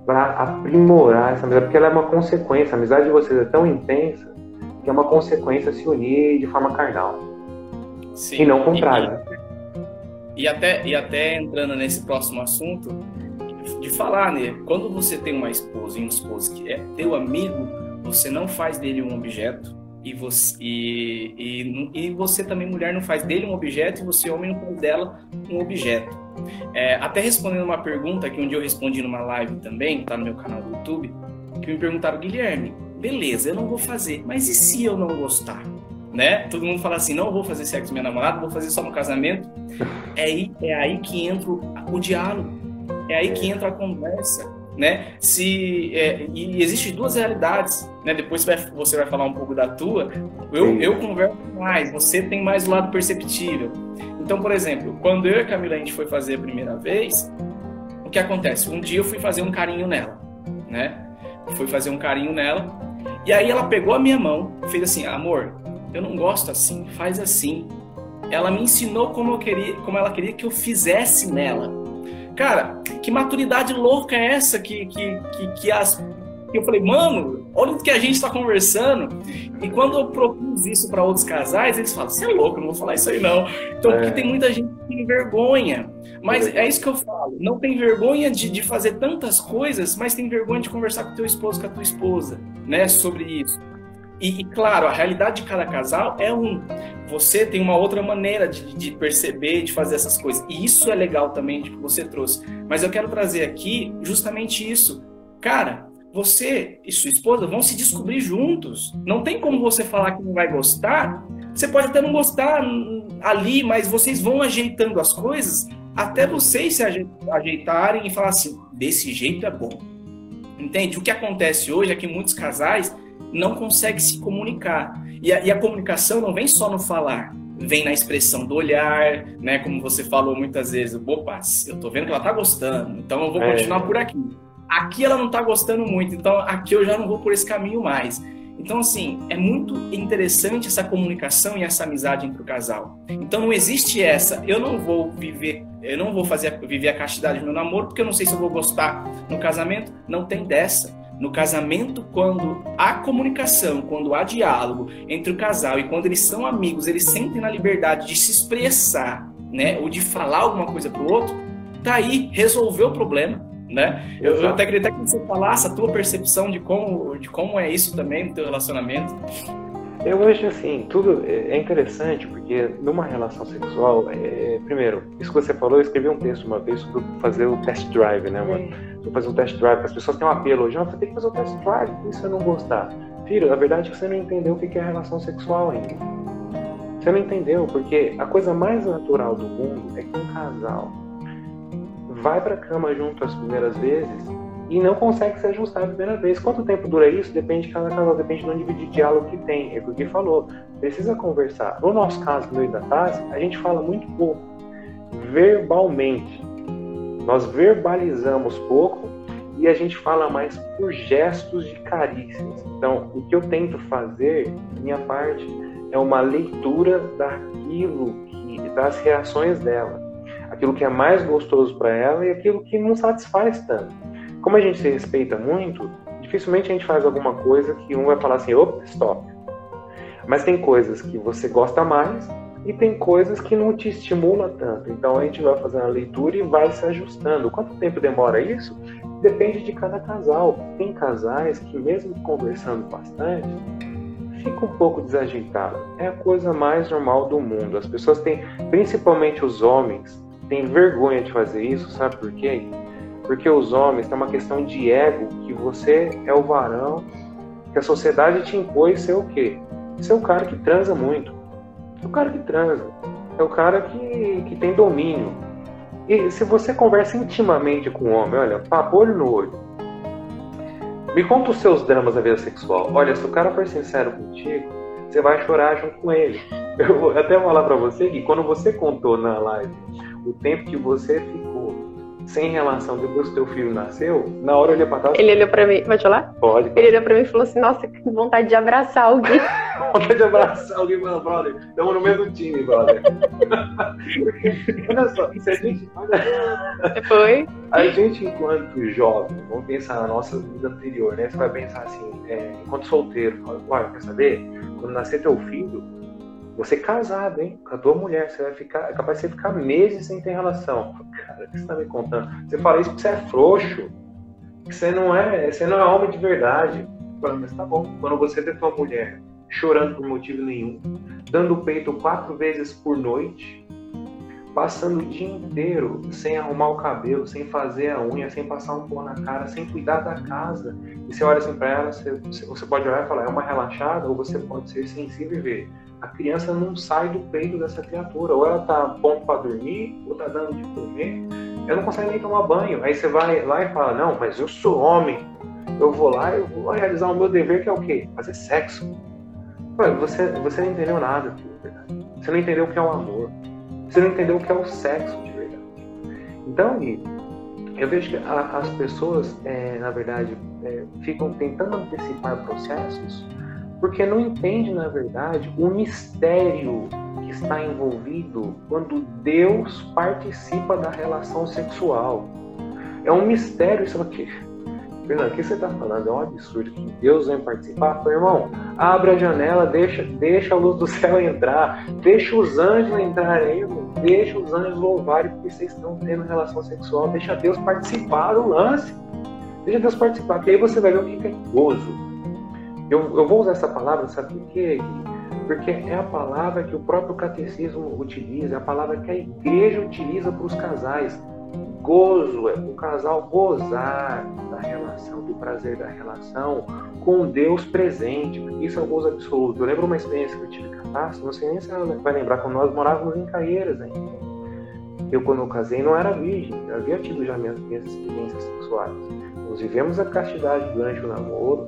[SPEAKER 5] para aprimorar essa amizade, porque ela é uma consequência. A amizade de vocês é tão intensa que é uma consequência se unir de forma carnal. Sim. E não contrário.
[SPEAKER 1] E, e, até, e até entrando nesse próximo assunto, de falar, né? Quando você tem uma esposa e um esposo que é teu amigo, você não faz dele um objeto, e você, e, e, e, você também, mulher, não faz dele um objeto e você, homem, não faz dela um objeto. É, até respondendo uma pergunta que um dia eu respondi numa live também, tá no meu canal do YouTube, que me perguntaram, Guilherme, beleza, eu não vou fazer, mas e se eu não gostar? Né? Todo mundo fala assim, não vou fazer sexo com minha namorada, vou fazer só no casamento. É aí, é aí que entra o, o diálogo, é aí que entra a conversa né? Se é, e existe duas realidades, né? Depois você vai, você vai falar um pouco da tua. Eu, eu converso mais, você tem mais o lado perceptível. Então, por exemplo, quando eu e a Camila a gente foi fazer a primeira vez, o que acontece? Um dia eu fui fazer um carinho nela, né? Fui fazer um carinho nela e aí ela pegou a minha mão, fez assim, amor, eu não gosto assim, faz assim. Ela me ensinou como eu queria, como ela queria que eu fizesse nela. Cara, que maturidade louca é essa que, que, que, que as. Eu falei, mano, olha o que a gente está conversando. E quando eu propus isso para outros casais, eles falam: você é louco, não vou falar isso aí não. Então, é. porque tem muita gente que tem vergonha. Mas é isso que eu falo: não tem vergonha de, de fazer tantas coisas, mas tem vergonha de conversar com teu esposo, com a tua esposa, né, sobre isso. E, e, claro, a realidade de cada casal é um. Você tem uma outra maneira de, de, perceber, de fazer essas coisas. E isso é legal também que você trouxe. Mas eu quero trazer aqui justamente isso. Cara, você e sua esposa vão se descobrir juntos. Não tem como você falar que não vai gostar. Você pode até não gostar ali, mas vocês vão ajeitando as coisas até vocês se ajeitarem e falar assim: desse jeito é bom. Entende? O que acontece hoje é que muitos casais não consegue se comunicar. E a, e a, comunicação não vem só no falar, vem na expressão do olhar, né? Como você falou muitas vezes, opa, eu tô vendo que ela tá gostando, então eu vou é. continuar por aqui. Aqui ela não tá gostando muito, então aqui eu já não vou por esse caminho mais. Então, assim, é muito interessante essa comunicação e essa amizade entre o casal. Então, não existe essa, eu não vou viver, eu não vou fazer viver a castidade no meu namoro, porque eu não sei se eu vou gostar no casamento. Não tem dessa. No casamento, quando há comunicação, quando há diálogo entre o casal e quando eles são amigos, eles sentem na liberdade de se expressar né, ou de falar alguma coisa pro outro, tá aí, resolveu o problema, né? Eu, eu até queria até que você falasse a tua percepção de como, de como é isso também no teu relacionamento.
[SPEAKER 5] Eu acho assim, tudo é interessante porque numa relação sexual, é, primeiro, isso que você falou, eu escrevi um texto uma vez sobre fazer o test drive, né, mano? Sobre fazer um test drive, as pessoas têm um apelo hoje, ah, você tem que fazer o test drive, e se eu não gostar? Filho, a verdade é que você não entendeu o que é relação sexual ainda. Você não entendeu, porque a coisa mais natural do mundo é que um casal vai pra cama junto as primeiras vezes e não consegue se ajustar a primeira vez. Quanto tempo dura isso? Depende de cada casal, depende do nível de diálogo que tem. É o que falou. Precisa conversar. No nosso caso, no da Tassi, a gente fala muito pouco, verbalmente. Nós verbalizamos pouco e a gente fala mais por gestos de carícias. Então, o que eu tento fazer, minha parte, é uma leitura daquilo que das reações dela, aquilo que é mais gostoso para ela e aquilo que não satisfaz tanto. Como a gente se respeita muito, dificilmente a gente faz alguma coisa que um vai falar assim, opa, stop. Mas tem coisas que você gosta mais e tem coisas que não te estimula tanto. Então a gente vai fazendo a leitura e vai se ajustando. Quanto tempo demora isso? Depende de cada casal. Tem casais que mesmo conversando bastante, fica um pouco desajeitado. É a coisa mais normal do mundo. As pessoas têm, principalmente os homens, têm vergonha de fazer isso, sabe por quê? Porque os homens têm uma questão de ego, que você é o varão, que a sociedade te impôs ser o quê? Ser o cara que transa muito. É o cara que transa. É o cara que, que tem domínio. E se você conversa intimamente com o homem, olha, papo olho no olho. Me conta os seus dramas da vida sexual. Olha, se o cara for sincero contigo, você vai chorar junto com ele. Eu vou até falar para você que quando você contou na live o tempo que você ficou sem relação depois que teu filho nasceu, na hora eu olhei pra trás.
[SPEAKER 6] Ele olhou pra mim, pode falar?
[SPEAKER 5] Pode.
[SPEAKER 6] Ele olhou pra mim e falou assim: Nossa, que vontade de abraçar alguém.
[SPEAKER 5] vontade de abraçar alguém, meu brother. Estamos no mesmo time, brother. olha só, se a gente. Olha...
[SPEAKER 6] Foi.
[SPEAKER 5] A gente, enquanto jovem, vamos pensar na nossa vida anterior, né? Você vai pensar assim, é, enquanto solteiro, fala, olha, quer saber? Quando nascer teu filho, você casado, hein? Com a tua mulher, você vai ficar. É capaz de você ficar meses sem ter relação. Cara, o que você tá me contando? Você fala isso porque você é frouxo. Que você não é. Você não é homem de verdade. Mas tá bom. Quando você vê tua mulher chorando por motivo nenhum, dando o peito quatro vezes por noite, passando o dia inteiro sem arrumar o cabelo, sem fazer a unha, sem passar um pó na cara, sem cuidar da casa. E você olha assim para ela, você, você pode olhar e falar, é uma relaxada, ou você pode ser sensível e ver a criança não sai do peito dessa criatura. Ou ela tá bom para dormir, ou tá dando de comer, ela não consegue nem tomar banho. Aí você vai lá e fala: Não, mas eu sou homem, eu vou lá e vou realizar o meu dever, que é o quê? Fazer sexo. Você, você não entendeu nada, de verdade. Você não entendeu o que é o amor. Você não entendeu o que é o sexo de verdade. Então, eu vejo que a, as pessoas, é, na verdade, é, ficam tentando antecipar processos porque não entende, na verdade, o mistério que está envolvido quando Deus participa da relação sexual. É um mistério isso aqui. Fernando, o que você está falando? É um absurdo que Deus vem participar. Falei, irmão, abre a janela, deixa, deixa a luz do céu entrar, deixa os anjos entrarem, deixa os anjos louvarem porque vocês estão tendo relação sexual, deixa Deus participar do lance. Deixa Deus participar, que aí você vai ver o que é gozo eu, eu vou usar essa palavra, sabe por quê? Porque é a palavra que o próprio catecismo utiliza, é a palavra que a igreja utiliza para os casais. Gozo é o casal gozar da relação, do prazer da relação com Deus presente. Isso é o gozo absoluto. Eu lembro uma experiência que eu tive com a não sei nem se ela vai lembrar, quando nós morávamos em Caieiras ainda. Eu, quando eu casei, não era virgem, havia tido já minhas, minhas experiências sexuais. Nós vivemos a castidade durante o namoro,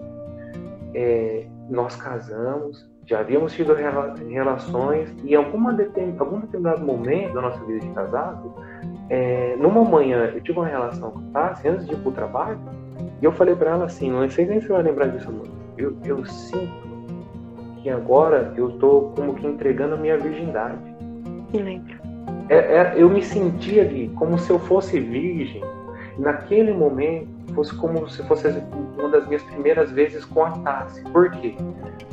[SPEAKER 5] é, nós casamos, já havíamos tido relações e em alguma algum determinado momento da nossa vida de casado, é, numa manhã eu tive uma relação com a Tassi antes de ir para o trabalho e eu falei para ela assim, não sei nem se você vai lembrar disso, amor. Eu, eu sinto que agora eu estou como que entregando a minha virgindade.
[SPEAKER 6] Lembro.
[SPEAKER 5] É, é, eu me sentia ali como se eu fosse virgem naquele momento fosse como se fosse uma das minhas primeiras vezes com a Tassi. Por quê?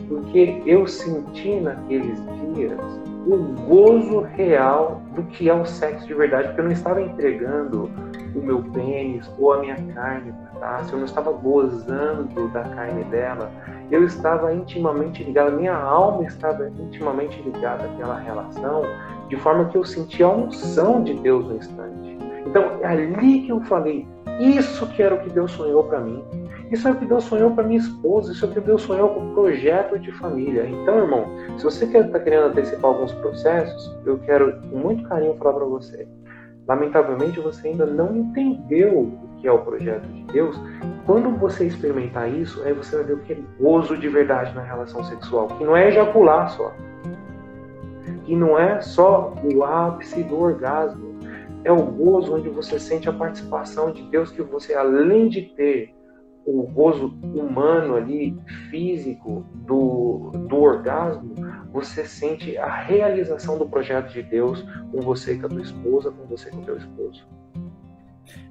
[SPEAKER 5] Porque eu senti naqueles dias o gozo real do que é o sexo de verdade, porque eu não estava entregando o meu pênis ou a minha carne para Tássia, eu não estava gozando da carne dela, eu estava intimamente ligado, minha alma estava intimamente ligada àquela relação, de forma que eu sentia a unção de Deus no instante. Então, é ali que eu falei, isso que era o que Deus sonhou para mim. Isso é o que Deus sonhou para minha esposa, isso é o que Deus sonhou com o projeto de família. Então, irmão, se você está querendo antecipar alguns processos, eu quero com muito carinho falar para você. Lamentavelmente, você ainda não entendeu o que é o projeto de Deus. Quando você experimentar isso, aí você vai ver o que é gozo de verdade na relação sexual, que não é ejacular só, que não é só o ápice do orgasmo, é o gozo onde você sente a participação de Deus que você, além de ter o gozo humano ali, físico do, do orgasmo, você sente a realização do projeto de Deus com você e com a tua esposa, com você e com o teu esposo.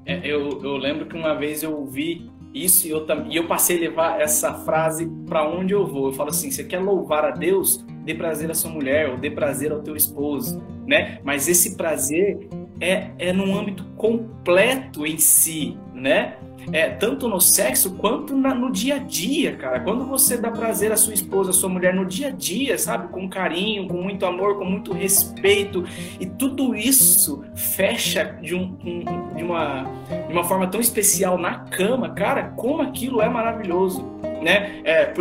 [SPEAKER 1] É, eu, eu lembro que uma vez eu ouvi isso e eu, e eu passei a levar essa frase para onde eu vou. Eu falo assim: você quer louvar a Deus? Dê prazer à sua mulher ou dê prazer ao teu esposo, né? Mas esse prazer é, é num âmbito completo em si, né? É, tanto no sexo quanto na, no dia a dia, cara. Quando você dá prazer à sua esposa, à sua mulher no dia a dia, sabe? Com carinho, com muito amor, com muito respeito. E tudo isso fecha de, um, um, de, uma, de uma forma tão especial na cama, cara. Como aquilo é maravilhoso, né? É,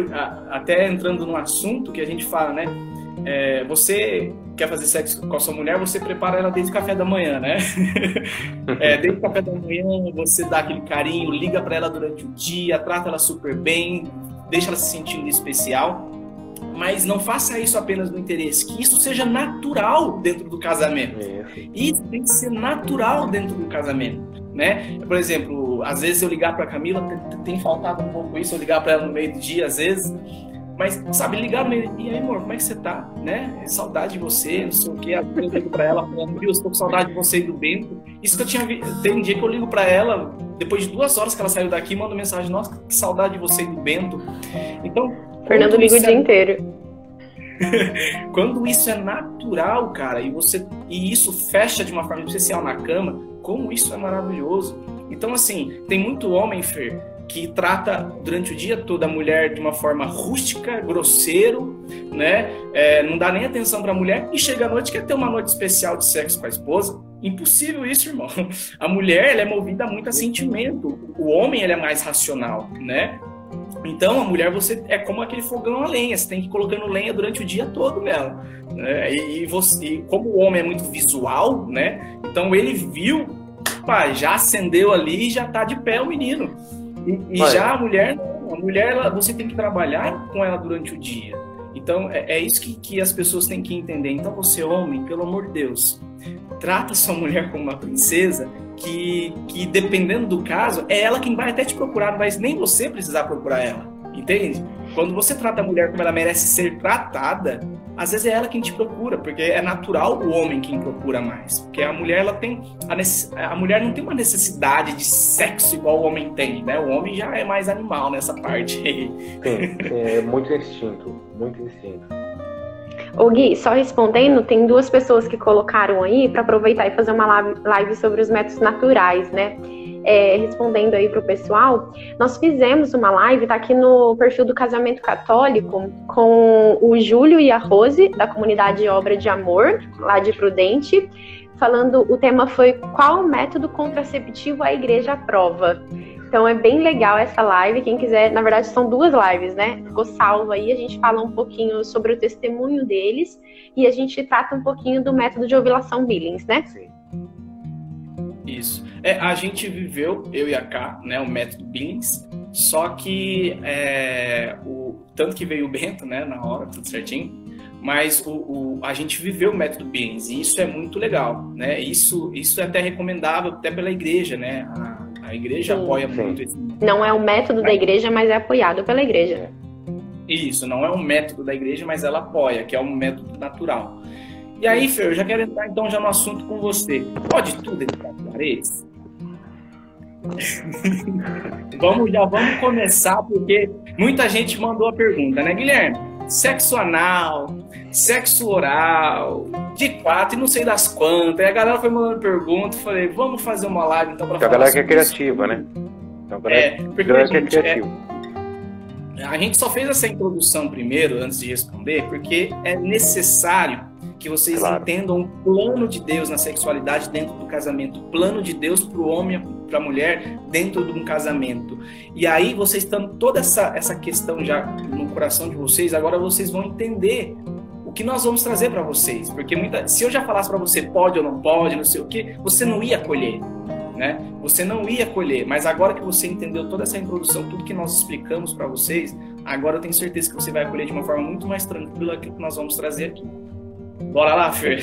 [SPEAKER 1] até entrando no assunto que a gente fala, né? É, você quer fazer sexo com a sua mulher, você prepara ela desde o café da manhã, né? é, desde o café da manhã, você dá aquele carinho, liga para ela durante o dia, trata ela super bem, deixa ela se sentindo especial. Mas não faça isso apenas no interesse, que isso seja natural dentro do casamento. Isso tem que ser natural dentro do casamento, né? Por exemplo, às vezes eu ligar para Camila, tem, tem faltado um pouco isso, eu ligar para ela no meio do dia, às vezes, mas, sabe, ligar no meio, e aí, amor, como é que você tá? Né? É saudade de você, não sei o quê. Eu ligo pra ela falando, viu, estou com saudade de você e do Bento. Isso que eu tinha visto. Tem um dia que eu ligo pra ela, depois de duas horas que ela saiu daqui, mando mensagem, nossa, que saudade de você e do Bento. Então.
[SPEAKER 6] Fernando liga o dia é... inteiro.
[SPEAKER 1] quando isso é natural, cara, e você e isso fecha de uma forma especial na cama, como isso é maravilhoso. Então, assim, tem muito homem, Fer, que trata durante o dia todo a mulher de uma forma rústica, grosseiro, né? É, não dá nem atenção para a mulher e chega à noite quer ter uma noite especial de sexo com a esposa. Impossível isso, irmão. A mulher ela é movida muito a sentimento. O homem ele é mais racional, né? Então a mulher você é como aquele fogão a lenha, você tem que ir colocando lenha durante o dia todo nela. Né? E, você, como o homem é muito visual, né? Então ele viu, pá, já acendeu ali e já tá de pé o menino. E, e já a mulher, a mulher ela, você tem que trabalhar com ela durante o dia. Então, é, é isso que, que as pessoas têm que entender. Então, você, homem, pelo amor de Deus, trata sua mulher como uma princesa, que, que dependendo do caso, é ela quem vai até te procurar, não vai nem você precisar procurar ela. Entende? Quando você trata a mulher como ela merece ser tratada, às vezes é ela quem te procura, porque é natural o homem quem procura mais. Porque a mulher ela tem a, a mulher não tem uma necessidade de sexo igual o homem tem, né? O homem já é mais animal nessa parte aí.
[SPEAKER 5] Sim, é muito instinto, muito instinto.
[SPEAKER 6] Ô Gui, só respondendo, tem duas pessoas que colocaram aí para aproveitar e fazer uma live sobre os métodos naturais, né? É, respondendo aí para o pessoal, nós fizemos uma live, tá aqui no perfil do Casamento Católico, com o Júlio e a Rose, da comunidade Obra de Amor, lá de Prudente, falando, o tema foi qual método contraceptivo a igreja aprova. Então é bem legal essa live. Quem quiser, na verdade são duas lives, né? Ficou salvo aí. A gente fala um pouquinho sobre o testemunho deles e a gente trata um pouquinho do método de ovulação Billings, né? Sim.
[SPEAKER 1] Isso. É, a gente viveu, eu e a K, né, o método Billings, só que é, o, tanto que veio o Bento, né, na hora, tudo certinho, mas o, o, a gente viveu o método Billings e isso é muito legal, né? Isso, isso é até recomendável até pela igreja, né? A, a igreja sim, apoia sim. muito esse.
[SPEAKER 6] Não é o método da igreja, mas é apoiado pela igreja.
[SPEAKER 1] Isso, não é um método da igreja, mas ela apoia, que é um método natural. E aí, Fer, eu já quero entrar então já no assunto com você. Pode tudo entrar as paredes? vamos, já vamos começar, porque muita gente mandou a pergunta, né, Guilherme? sexo anal, sexo oral, de quatro e não sei das quantas. E a galera foi mandando pergunta, falei, vamos fazer uma live então pra
[SPEAKER 5] Porque a
[SPEAKER 1] falar
[SPEAKER 5] galera que é
[SPEAKER 1] sobre isso.
[SPEAKER 5] criativa, né? Então, galera,
[SPEAKER 1] É, porque
[SPEAKER 5] galera que é
[SPEAKER 1] é,
[SPEAKER 5] criativa.
[SPEAKER 1] a gente só fez essa introdução primeiro, antes de responder, porque é necessário que vocês
[SPEAKER 5] Claro.
[SPEAKER 1] entendam o plano de Deus na sexualidade dentro do casamento, o plano de Deus para o homem para a mulher dentro de um casamento. E aí, vocês estando toda essa, essa questão já no coração de vocês, agora vocês vão entender o que nós vamos trazer para vocês. Porque muita, se eu já falasse para você pode ou não pode, não sei o que, você não ia colher. Né? Você não ia colher, mas agora que você entendeu toda essa introdução, tudo que nós explicamos para vocês, agora eu tenho certeza que você vai colher de uma forma muito mais tranquila aquilo que nós vamos trazer aqui. Bora lá, Fer.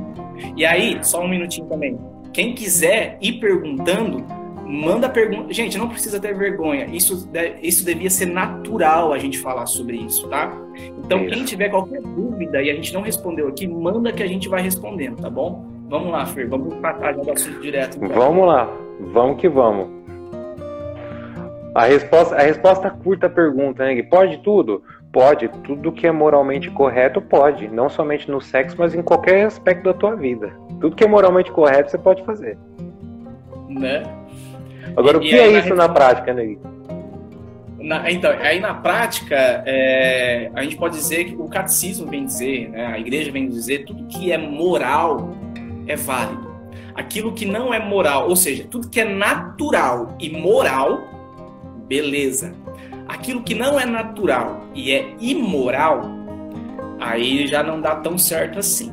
[SPEAKER 1] e aí, só um minutinho também. Quem quiser ir perguntando, manda pergunta. Gente, não precisa ter vergonha. Isso, de- isso devia ser natural a gente falar sobre isso, tá? Então,
[SPEAKER 5] Isso.
[SPEAKER 1] quem tiver qualquer dúvida e a gente não respondeu aqui, manda que a gente vai respondendo, tá bom? Vamos lá, Fer. Vamos tratar já do assunto direto. então.
[SPEAKER 5] Vamos lá, vamos que vamos. A resposta, a resposta curta à pergunta, né? Pode tudo? Pode. Tudo que é moralmente correto pode. Não somente no sexo, mas em qualquer aspecto da tua vida. Tudo que é moralmente correto você pode fazer.
[SPEAKER 1] Né?
[SPEAKER 5] Agora, o
[SPEAKER 1] E
[SPEAKER 5] que
[SPEAKER 1] aí,
[SPEAKER 5] é
[SPEAKER 1] na
[SPEAKER 5] isso na prática, né? Gui?
[SPEAKER 1] Na- então, aí na prática, é, a gente pode dizer que o catecismo vem dizer, né, a igreja vem dizer, tudo que é moral é válido. Aquilo que não é moral, ou seja, tudo que é natural e moral, beleza. Aquilo que não é natural e é imoral, aí já não dá tão certo assim.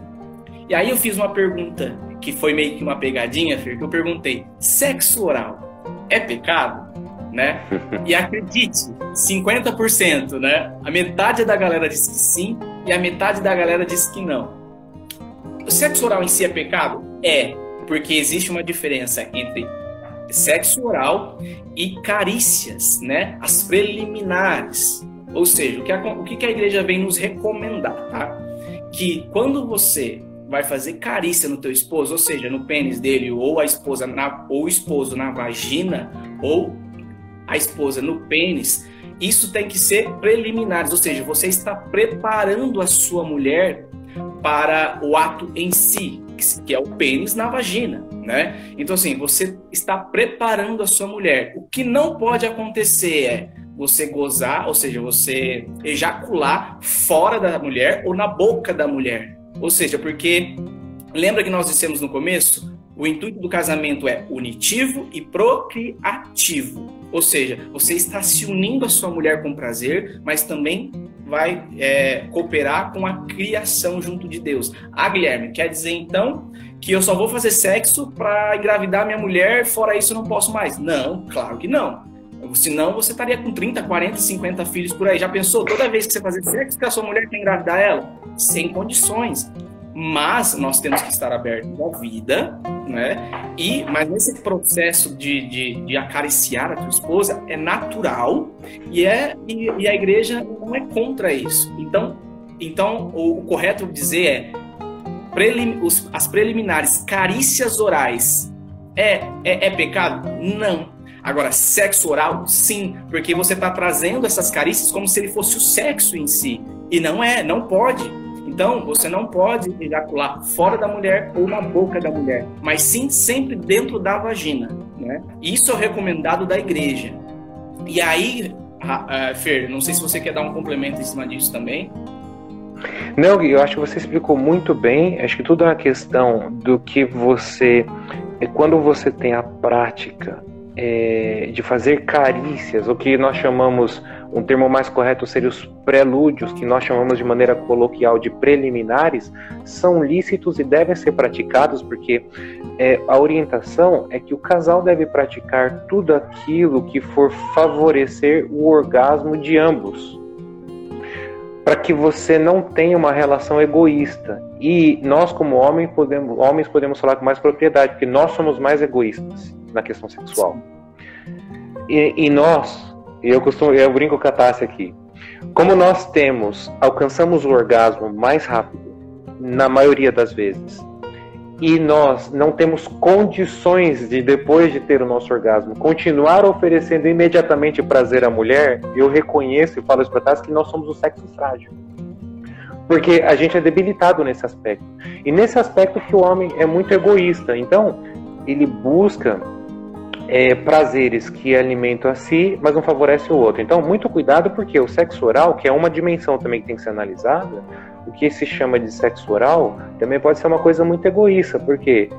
[SPEAKER 1] E aí eu fiz uma pergunta que foi meio que uma pegadinha, Fer, que eu perguntei: sexo oral é pecado? Né? E acredite, 50%, né? A metade da galera diz que sim e a metade da galera diz que não. O sexo oral em si é pecado? É, porque existe uma diferença entre sexo oral e carícias, né? As preliminares. Ou seja, o que a, o que a igreja vem nos recomendar, tá? Que quando você vai fazer carícia no teu esposo, ou seja, no pênis dele, ou a esposa na, ou o esposo na vagina, ou a esposa no pênis, isso tem que ser preliminares, ou seja, você está preparando a sua mulher para o ato em si, que é o pênis na vagina, né? Então assim, você está preparando a sua mulher. O que não pode acontecer é você gozar, ou seja, você ejacular fora da mulher ou na boca da mulher. Ou seja, porque lembra que nós dissemos no começo, o intuito do casamento é unitivo e procriativo. Ou seja, você está se unindo à sua mulher com prazer, mas também vai é, cooperar com a criação junto de Deus. Ah, Guilherme, quer dizer então que eu só vou fazer sexo para engravidar minha mulher, fora isso eu não posso mais? Não, claro que não. Senão você estaria com 30, 40, 50 filhos por aí. Já pensou? Toda vez que você fazer sexo com a sua mulher quer engravidar ela? Sem condições. Mas nós temos que estar abertos à vida, né? E, mas nesse processo de, de, de acariciar a tua esposa é natural e, é, e, e a igreja não é contra isso. Então, então o, o correto dizer é prelim, os, as preliminares, carícias orais, é, é, é pecado? Não. Agora, sexo oral, sim, porque você está trazendo essas carícias como se ele fosse o sexo em si. E não é, não pode. Então, você não pode ejacular fora da mulher ou na boca da mulher, mas sim sempre dentro da vagina. Né? Isso é o recomendado da igreja. E aí, Fer, não sei se você quer dar um complemento em cima disso também.
[SPEAKER 5] Não, eu acho que você explicou muito bem. Acho que tudo é uma questão do que você. Quando você tem a prática é, de fazer carícias, o que nós chamamos, um termo mais correto seria os prelúdios, que nós chamamos de maneira coloquial de preliminares, são lícitos e devem ser praticados, porque é, a orientação é que o casal deve praticar tudo aquilo que for favorecer o orgasmo de ambos. Para que você não tenha uma relação egoísta. E nós, como homem, podemos, homens, podemos falar com mais propriedade, porque nós somos mais egoístas na questão sexual. E, e nós, eu costumo, eu brinco com a Tássia aqui, como nós temos, alcançamos o orgasmo mais rápido, na maioria das vezes, e nós não temos condições de, depois de ter o nosso orgasmo, continuar oferecendo imediatamente prazer à mulher, eu reconheço e falo isso para trás que nós somos o sexo frágil. Porque a gente é debilitado nesse aspecto. E nesse aspecto que o homem é muito egoísta. Então, ele busca é, prazeres que alimentam a si, mas não favorece o outro. Então, muito cuidado, porque o sexo oral, que é uma dimensão também que tem que ser analisada, o que se chama de sexo oral também pode ser uma coisa muito egoísta, porque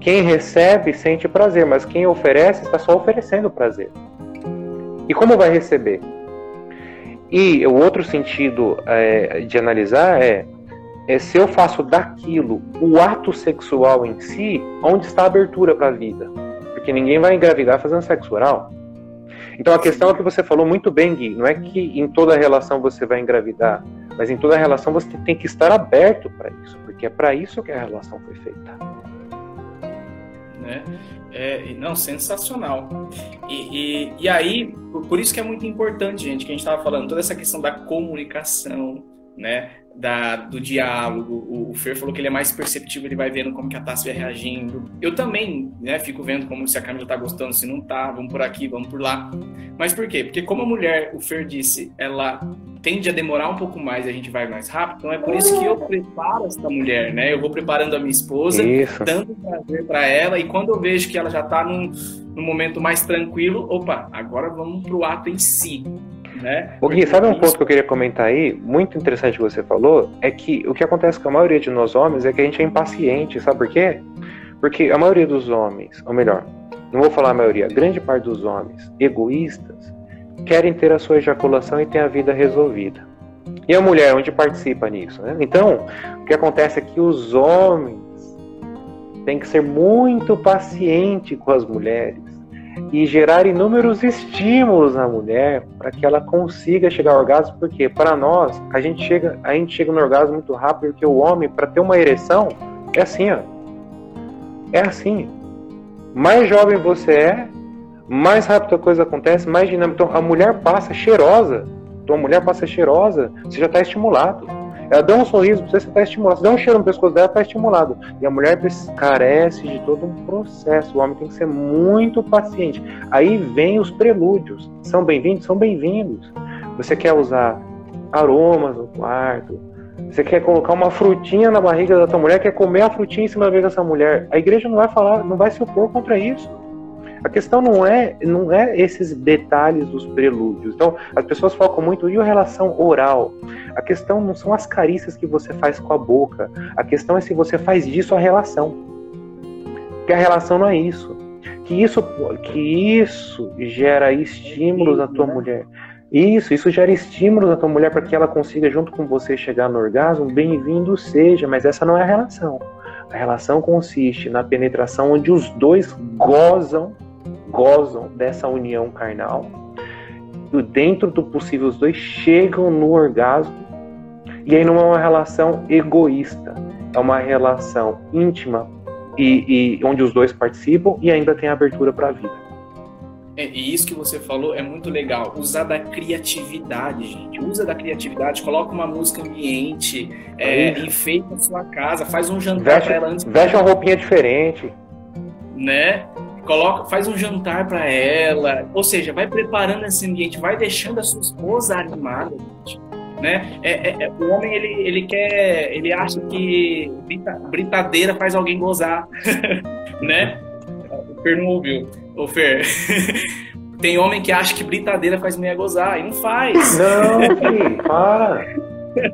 [SPEAKER 5] quem recebe sente prazer, mas quem oferece está só oferecendo prazer. E como vai receber? E o outro sentido é, de analisar é, é se eu faço daquilo o ato sexual em si, onde está a abertura para a vida? Porque ninguém vai engravidar fazendo sexo oral. Então a questão é que você falou muito bem, Gui, não é que em toda relação você vai engravidar, mas em toda relação você tem que estar aberto para isso, porque é para isso que a relação foi feita.
[SPEAKER 1] Né? É, não, sensacional. E, e, e, aí, por isso que é muito importante, gente, que a gente estava falando, toda essa questão da comunicação, né? Da, do diálogo. O, o Fer falou que ele é mais perceptivo, ele vai vendo como que a Tassi vai reagindo. Eu também, né, fico vendo como se a Camila tá gostando, se não tá, vamos por aqui, vamos por lá. Mas por quê? Porque como a mulher, o Fer disse, ela tende a demorar um pouco mais e a gente vai mais rápido, então é por isso que eu preparo essa mulher, né? Eu vou preparando a minha esposa,
[SPEAKER 5] isso.
[SPEAKER 1] dando prazer para ela, e quando eu vejo que ela já tá num, num momento mais tranquilo, opa, agora vamos pro ato em si. Né?
[SPEAKER 5] O Gui, sabe um ponto que eu queria comentar aí, muito interessante que você falou, é que o que acontece com a maioria de nós homens é que a gente é impaciente, sabe por quê? Porque a maioria dos homens, ou melhor, não vou falar a maioria, a grande parte dos homens egoístas, querem ter a sua ejaculação e ter a vida resolvida. E a mulher, onde participa nisso? Né? Então, o que acontece é que os homens têm que ser muito pacientes com as mulheres e gerar inúmeros estímulos na mulher para que ela consiga chegar ao orgasmo, porque para nós a gente chega, a gente chega no orgasmo muito rápido, porque o homem para ter uma ereção é assim, ó. É assim. Mais jovem você é, mais rápido a coisa acontece, mais dinâmico. Então a mulher passa cheirosa. Então a mulher passa cheirosa, você já está estimulado. Ela dá um sorriso você está estimulado. Você dá um cheiro no pescoço dela, está estimulado. E a mulher carece de todo um processo. O homem tem que ser muito paciente. Aí vem os prelúdios. São bem-vindos? São bem-vindos. Você quer usar aromas no quarto, você quer colocar uma frutinha na barriga da tua mulher, quer comer a frutinha em cima da barriga dessa mulher. A igreja não vai falar, não vai se opor contra isso. A questão não é, não é esses detalhes dos prelúdios. Então, as pessoas focam muito e a relação oral. A questão não são as carícias que você faz com a boca. A questão é se você faz disso a relação. Que a relação não é isso. Que isso, que isso gera estímulos na tua mulher. Isso, isso gera estímulos na tua mulher para que ela consiga, junto com você, chegar no orgasmo. Bem-vindo seja, mas essa não é a relação. A relação consiste na penetração onde os dois gozam gozam dessa união carnal. E dentro do possível, os dois chegam no orgasmo. E aí não é uma relação egoísta, é uma relação íntima e, e onde os dois participam e ainda tem abertura para a vida.
[SPEAKER 1] É, e isso que você falou é muito legal. Usar da criatividade, gente. Usa da criatividade, coloca uma música ambiente, é, enfeita a sua casa, faz um jantar para ela antes.
[SPEAKER 5] Veste uma roupinha diferente.
[SPEAKER 1] Né? Coloca, faz um jantar para ela, ou seja, vai preparando esse ambiente, vai deixando a sua esposa animada, gente, né? É, é, é, o homem ele, ele quer, ele acha que britadeira faz alguém gozar, né? O Fer não ouviu, o Fer. Tem homem que acha que britadeira faz mulher gozar e não faz.
[SPEAKER 5] Não, filho, para.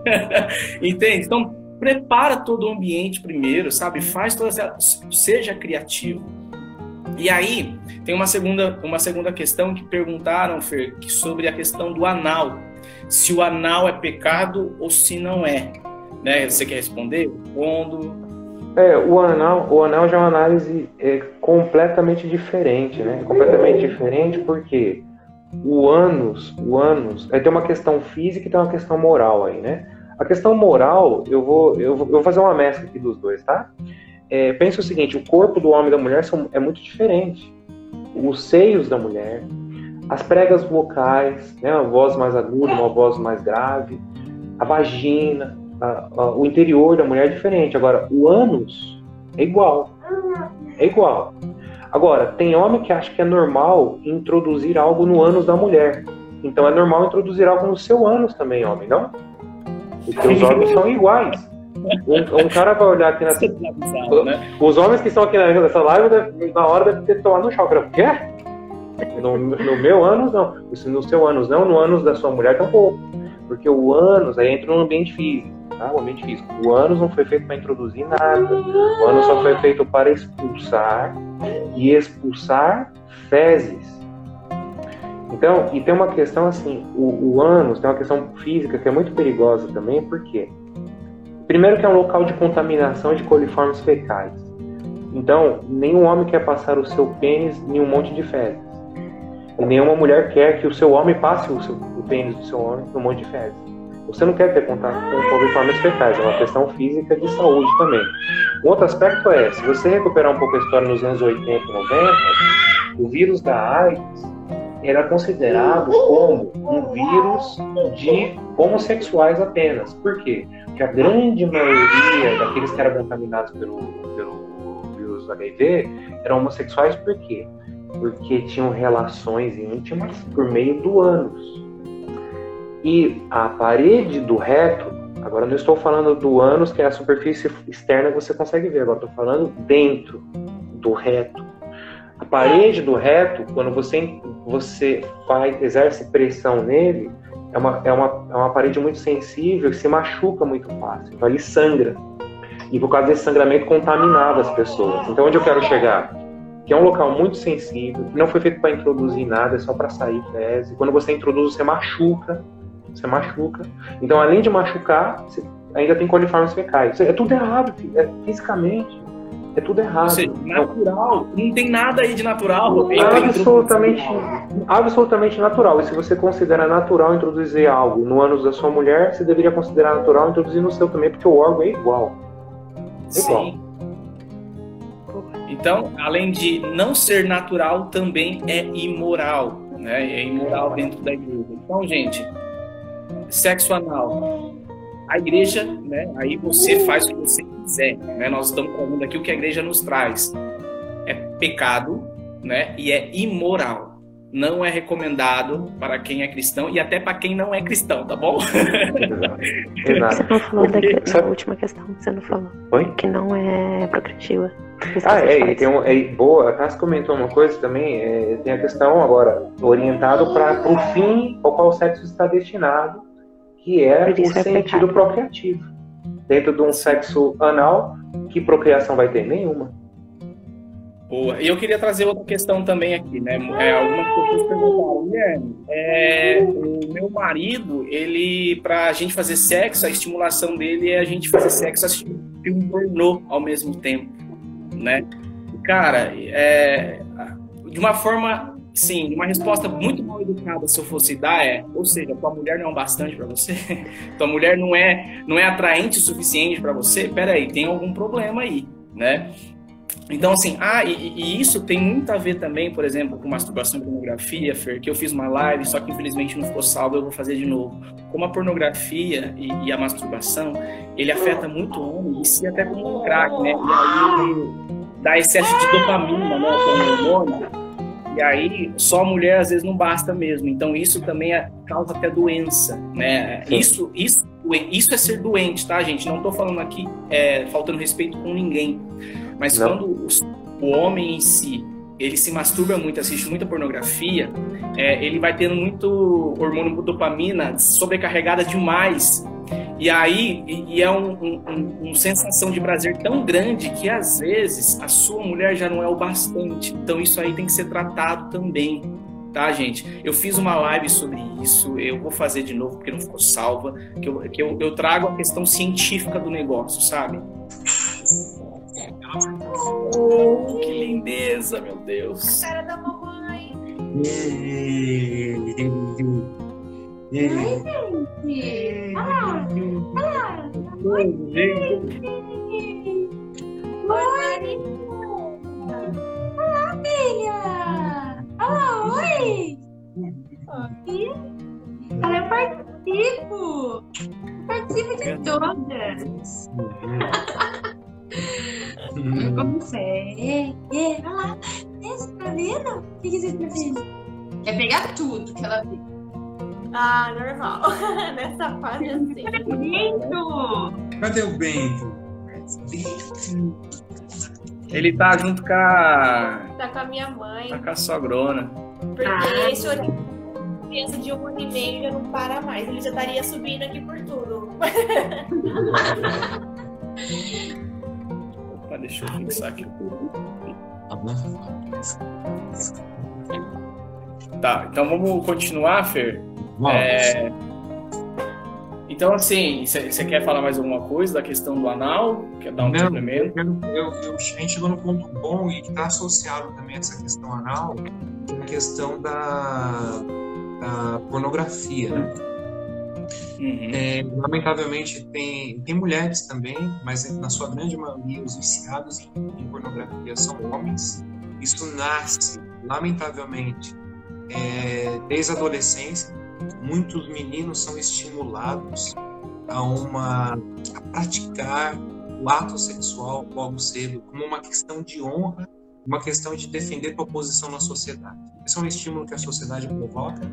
[SPEAKER 1] Entende? Então prepara todo o ambiente primeiro, sabe? Faz toda essa, seja criativo e aí, tem uma segunda, uma segunda questão que perguntaram, Fer, sobre a questão do anal. Se o anal é pecado ou se não é. Né? Você quer responder? Respondo.
[SPEAKER 5] É, o anal, o anal já é uma análise é, completamente diferente, né? Completamente diferente porque o ânus, o ânus, é, tem uma questão física e tem uma questão moral aí, né? A questão moral, eu vou, eu vou, eu vou fazer uma mescla aqui dos dois, tá? É, pensa o seguinte: o corpo do homem e da mulher são, é muito diferente. Os seios da mulher, as pregas vocais, né, uma voz mais aguda, uma voz mais grave, a vagina, a, a, o interior da mulher é diferente. Agora, o ânus É igual. É igual. Agora, tem homem que acha que é normal introduzir algo no ânus da mulher. Então é normal introduzir algo no seu ânus também, homem, não? Porque os órgãos são iguais. Um, um cara vai olhar aqui nessa.
[SPEAKER 1] né?
[SPEAKER 5] Os homens que estão aqui nessa live, deve- na hora deve ter tomado no choque. O quê? No, no meu ânus, não. No seu ânus, não. No ânus da sua mulher, tampouco. Porque o ânus, aí entra no ambiente físico, tá? O ambiente físico. O ânus não foi feito para introduzir nada. O ânus só foi feito para expulsar e expulsar fezes. Então, e tem uma questão assim, o, o ânus tem uma questão física que é muito perigosa também, por quê? Primeiro que é um local de contaminação de coliformes fecais. Então, nenhum homem quer passar o seu pênis em um monte de fezes. E nenhuma mulher quer que o seu homem passe o, seu, o pênis do seu homem em um monte de fezes. Você não quer ter contato com coliformes fecais, é uma questão física de saúde também. Um outro aspecto é, se você recuperar um pouco a história nos anos 80 e 90, o vírus da AIDS era considerado como um vírus de homossexuais apenas. Por quê? Porque a grande maioria daqueles que eram contaminados pelo, pelo vírus HIV eram homossexuais por quê? Porque tinham relações íntimas por meio do ânus. E a parede do reto, agora não estou falando do ânus, que é a superfície externa que você consegue ver, agora estou falando dentro do reto. A parede do reto, quando você, você faz, exerce pressão nele, é uma, é, uma, é uma parede muito sensível e se machuca muito fácil. Então ele sangra. E por causa desse sangramento contaminava as pessoas. Então onde eu quero chegar? Que é um local muito sensível, que não foi feito para introduzir nada, é só para sair fezes. Quando você introduz, você machuca. Você machuca. Então, além de machucar, ainda tem coliformes fecais. É tudo errado, é fisicamente. É tudo errado.
[SPEAKER 1] Seja,
[SPEAKER 5] Não-
[SPEAKER 1] natural. Não tem nada aí de natural. entre
[SPEAKER 5] absolutamente, absolutamente natural. E se você considera natural introduzir algo no ânus da sua mulher, você deveria considerar natural introduzir no seu também, porque o órgão é igual. É igual.
[SPEAKER 1] Sim. Então, além de não ser natural, também é imoral, né? É imoral dentro da igreja. Então, gente, sexo anal. A igreja, né? Aí você faz o que você quiser, né? Nós estamos falando aqui o que a igreja nos traz. É pecado, né? E é imoral. Não é recomendado para quem é cristão e até para quem não é cristão, tá bom?
[SPEAKER 5] Exato. Exato.
[SPEAKER 6] Você não falou da,
[SPEAKER 5] Porque-
[SPEAKER 6] da última questão que você não falou.
[SPEAKER 5] Oi?
[SPEAKER 6] Que não é progressiva.
[SPEAKER 5] Ah,
[SPEAKER 6] que
[SPEAKER 5] é,
[SPEAKER 6] faz.
[SPEAKER 5] e tem um, é, boa, a Tassi comentou uma coisa também, é, tem a questão agora, orientado para o fim ao qual o sexo está destinado, que é
[SPEAKER 6] Por
[SPEAKER 5] o
[SPEAKER 6] é
[SPEAKER 5] sentido
[SPEAKER 6] pecado.
[SPEAKER 5] procriativo. Dentro de um sexo anal, que procriação vai ter? Nenhuma.
[SPEAKER 1] Boa. E eu queria trazer outra questão também aqui, né? É, algumas pessoas perguntaram, Guilherme, é, o meu marido, ele, pra gente fazer sexo, a estimulação dele é a gente fazer sexo assistindo filme pornô ao mesmo tempo, né? Cara, é, de uma forma, sim, uma resposta muito mal educada se eu fosse dar é, ou seja, tua mulher não é um bastante pra você, tua mulher não é, não é atraente o suficiente pra você, peraí, tem algum problema aí, né? Então, assim, ah, e, e isso tem muito a ver também, por exemplo, com masturbação e pornografia, Fer, que eu fiz uma live, só que infelizmente não ficou salvo, eu vou fazer de novo. Como a pornografia e, e a masturbação, ele afeta muito o homem, e se até como um crack, né? E aí dá excesso de dopamina, né? Que hormônio. E aí, só a mulher às vezes não basta mesmo. Então, isso também é- causa até doença, né?
[SPEAKER 5] Sim.
[SPEAKER 1] Isso, isso, isso é ser doente, tá, gente? Não tô falando aqui é, faltando respeito com ninguém. Mas
[SPEAKER 5] Não.
[SPEAKER 1] quando os- o homem em si ele se masturba muito, assiste muita pornografia, é, ele vai tendo muito hormônio dopamina sobrecarregada demais. E aí e, e é uma um, um- um sensação de prazer tão grande que às vezes a sua mulher já não é o bastante. Então isso aí tem que ser tratado também. Tá, gente? Eu fiz uma live sobre isso, eu vou fazer de novo porque não ficou salva, que eu, que eu, eu trago a questão científica do negócio, sabe? Oh, que lindeza, meu Deus.
[SPEAKER 2] Cara da mamãe. Oi, Maria.
[SPEAKER 3] Filha! Olá, oi! Oi? Ah, eu participo! Eu participo de todas! começar. É, é, vai lá. Esse tá vendo? O que, que você tá vendo? Quer pegar tudo que ela vê.
[SPEAKER 2] Ah, normal. Nessa fase assim.
[SPEAKER 5] Cadê o Bento?
[SPEAKER 1] Ele tá junto com a,
[SPEAKER 2] Tá com a minha mãe.
[SPEAKER 1] tá com a sogrona.
[SPEAKER 2] Porque
[SPEAKER 7] Ah.
[SPEAKER 2] esse criança de um ano e meio já não para mais. Ele já estaria subindo aqui por tudo.
[SPEAKER 1] Opa, deixa eu fixar aqui. Tá, então vamos continuar, Fer?
[SPEAKER 5] Vamos.
[SPEAKER 1] É, Então, assim, você quer falar mais alguma coisa da questão do anal? Quer dar um
[SPEAKER 5] Não, eu, eu, eu- a gente chegou no ponto bom e que está associado também a essa questão anal, que é a questão da, da pornografia, né?
[SPEAKER 1] Uhum.
[SPEAKER 5] É, lamentavelmente tem, tem mulheres também, mas na sua grande maioria os viciados em, em pornografia são homens. Isso nasce, lamentavelmente, é, desde a adolescência. Muitos meninos são estimulados a uma a praticar o ato sexual logo cedo como uma questão de honra, uma questão de defender tua posição na sociedade. Esse é um estímulo que a sociedade provoca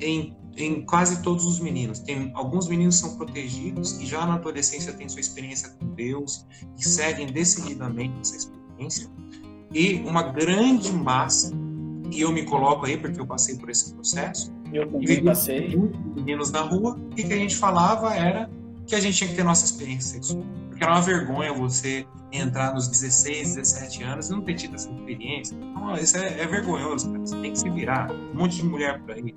[SPEAKER 5] em, em quase todos os meninos. Tem alguns meninos são protegidos e já na adolescência têm sua experiência com Deus e seguem decididamente essa experiência. E uma grande massa, e eu me coloco aí porque eu passei por esse processo,
[SPEAKER 1] Eu também passei.
[SPEAKER 5] meninos na rua e que a gente falava era que a gente tinha que ter nossa experiência sexual. Porque era uma vergonha você entrar nos 16, 17 anos e não ter tido essa experiência. Então, isso é, é vergonhoso, cara. Você tem que se virar. Um monte de mulher por aí.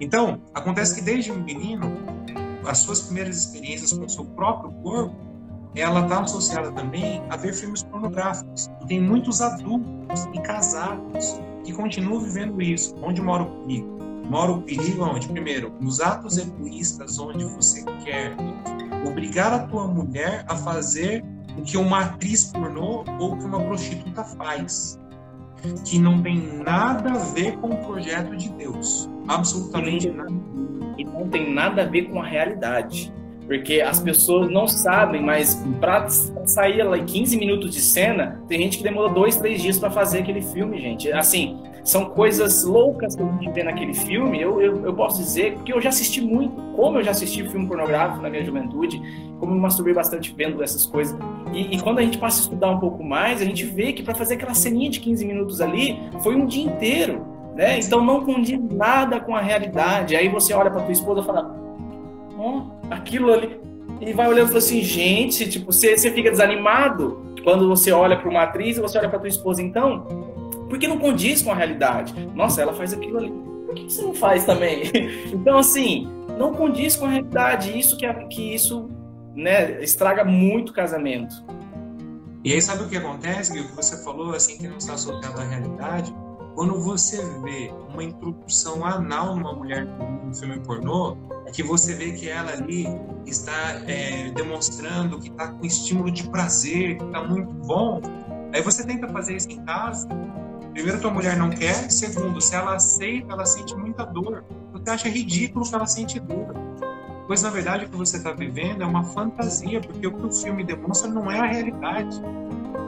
[SPEAKER 5] Então, acontece que desde um menino, as suas primeiras experiências com o seu próprio corpo, ela está associada também a ver filmes pornográficos. E tem muitos adultos e casados que continuam vivendo isso. Onde mora o perigo? Mora o perigo onde? Primeiro, nos atos egoístas, onde você quer obrigar a tua mulher a fazer o que uma atriz pornô ou que uma prostituta faz. Que não tem nada a ver com o projeto de Deus. Absolutamente nada.
[SPEAKER 1] E não tem nada a ver com a realidade. Porque as pessoas não sabem, mas pra sair lá em 15 minutos de cena, tem gente que demorou dois, três dias para fazer aquele filme, gente. Assim, são coisas loucas que a gente vê naquele filme. Eu, eu, eu posso dizer, porque eu já assisti muito, como eu já assisti filme pornográfico na minha juventude, como eu me masturbei bastante vendo essas coisas. E, e quando a gente passa a estudar um pouco mais, a gente vê que para fazer aquela ceninha de 15 minutos ali, foi um dia inteiro. Né? Então não condiz nada com a realidade. Aí você olha para tua esposa e fala: Aquilo ali. E vai olhando e fala assim: gente, tipo, você, você fica desanimado quando você olha para uma atriz e você olha para tua esposa, então, porque não condiz com a realidade. Nossa, ela faz aquilo ali. Por que, você não faz também? então, assim, não condiz com a realidade. Isso que, é- que isso né, estraga muito o casamento.
[SPEAKER 5] E aí sabe o que acontece? Que você falou, assim, que não está associado à realidade? Quando você vê uma introdução anal numa mulher num filme pornô, é que você vê que ela ali está é, demonstrando que está com estímulo de prazer, que está muito bom. Aí você tenta fazer isso em casa. Primeiro, tua mulher não quer. Segundo, se ela aceita, ela sente muita dor. Você acha ridículo que ela sente dor. Pois, na verdade, o que você está vivendo é uma fantasia, porque o que o filme demonstra não é a realidade.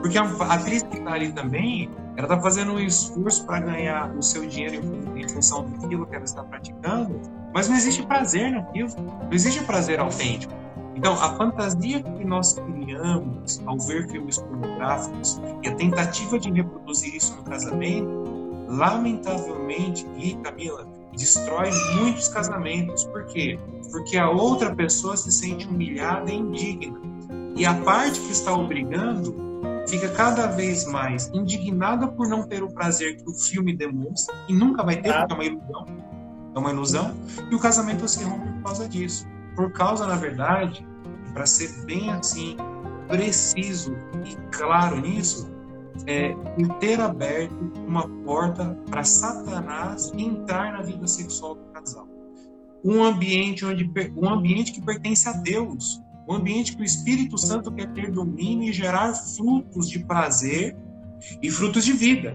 [SPEAKER 5] Porque a atriz que está ali também, ela está fazendo um esforço para ganhar o seu dinheiro em, função daquilo que ela está praticando, mas não existe prazer naquilo, não existe prazer autêntico. Então, a fantasia que nós criamos ao ver filmes pornográficos e a tentativa de reproduzir isso no casamento, lamentavelmente, e Camila, destrói muitos casamentos. Por quê? Porque a outra pessoa se sente humilhada e indigna. E a parte que está obrigando fica cada vez mais indignada por não ter o prazer que o filme demonstra, e nunca vai ter, porque é uma ilusão. É uma ilusão. E o casamento se rompe por causa disso. Por causa, na verdade, para ser bem assim, preciso e claro nisso, é ter aberto uma porta para Satanás entrar na vida sexual do casal. Um ambiente onde um ambiente que pertence a Deus, um ambiente que o Espírito Santo quer ter domínio e gerar frutos de prazer e frutos de vida.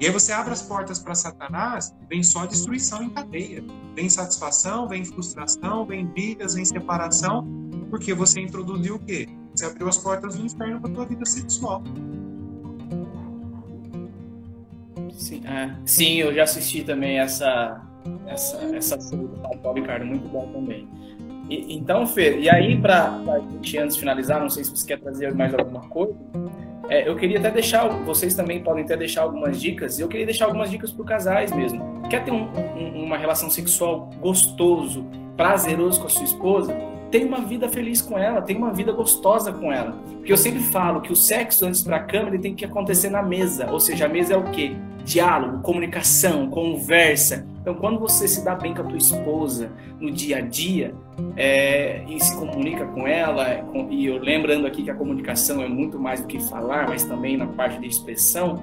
[SPEAKER 5] E aí você abre as portas para Satanás, vem só destruição em cadeia. Vem insatisfação, vem frustração, vem brigas, vem separação, porque você introduziu o quê? Você abriu as portas do inferno para tua vida sexual.
[SPEAKER 1] Sim, é. Sim, eu já assisti também essa essa essa série do Paulo Ricardo, muito bom também. E, então, Fer, e aí para a gente antes finalizar, não sei se você quer trazer mais alguma coisa, é, eu queria até deixar, vocês também podem até deixar algumas dicas, eu queria deixar algumas dicas para casais mesmo. Quer ter um, um, uma relação sexual gostoso, prazeroso com a sua esposa? Tem uma vida feliz com ela, tem uma vida gostosa com ela. Porque eu sempre falo que o sexo antes para a cama ele tem que acontecer na mesa, ou seja, a mesa é o quê? diálogo, comunicação, conversa. Então, quando você se dá bem com a tua esposa no dia a dia é, e se comunica com ela, e eu lembrando aqui que a comunicação é muito mais do que falar, mas também na parte de expressão,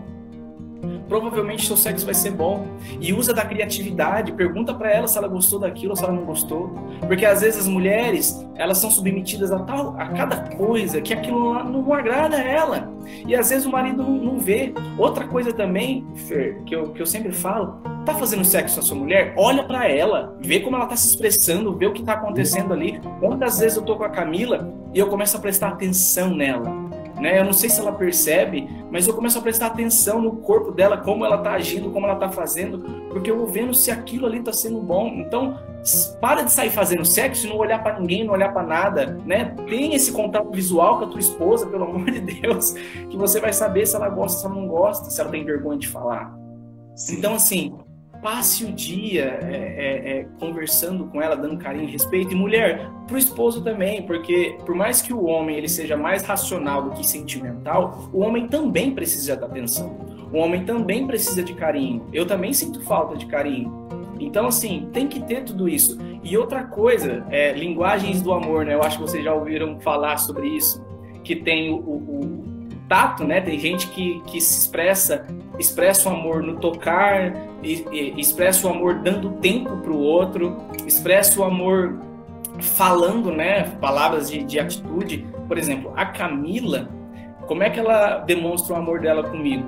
[SPEAKER 1] provavelmente seu sexo vai ser bom. E usa da criatividade, pergunta para ela se ela gostou daquilo ou se ela não gostou. Porque às vezes as mulheres, elas são submetidas a tal a cada coisa que aquilo não, não agrada a ela. E às vezes o marido não, não vê. Outra coisa também, Fer, que eu, que eu sempre falo, tá fazendo sexo com a sua mulher, olha para ela, vê como ela tá se expressando, vê o que tá acontecendo ali. Quantas vezes eu tô com a Camila e eu começo a prestar atenção nela né? Eu não sei se ela percebe, mas eu começo a prestar atenção no corpo dela, como ela está agindo, como ela está fazendo, porque eu vou vendo se aquilo ali está sendo bom. Então, para de sair fazendo sexo e não olhar para ninguém, não olhar para nada, né? Tem esse contato visual com a tua esposa, pelo amor de Deus, que você vai saber se ela gosta, se ela não gosta, se ela tem vergonha de falar. Sim. Então, assim, passe o dia é, é, é, conversando com ela, dando carinho respeito. E mulher, para o esposo também, porque por mais que o homem ele seja mais racional do que sentimental, o homem também precisa de atenção. O homem também precisa de carinho. Eu também sinto falta de carinho. Então, assim, tem que ter tudo isso. E outra coisa, é, linguagens do amor, né? Eu acho que vocês já ouviram falar sobre isso, que tem o, o, tato, né? Tem gente que, que se expressa, expressa o amor no tocar, expressa o amor dando tempo para o outro, expressa o amor falando, né? Palavras de, de atitude. Por exemplo, a Camila, como é que ela demonstra o amor dela comigo?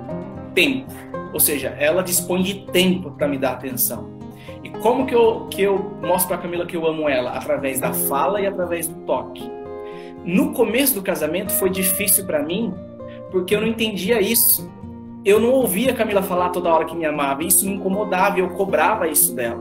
[SPEAKER 1] Tempo. Ou seja, ela dispõe de tempo para me dar atenção. E como que eu, que eu mostro para a Camila que eu amo ela? Através da fala e através do toque. No começo do casamento foi difícil para mim porque eu não entendia isso. Eu não ouvia a Camila falar toda hora que me amava, isso me incomodava e eu cobrava isso dela.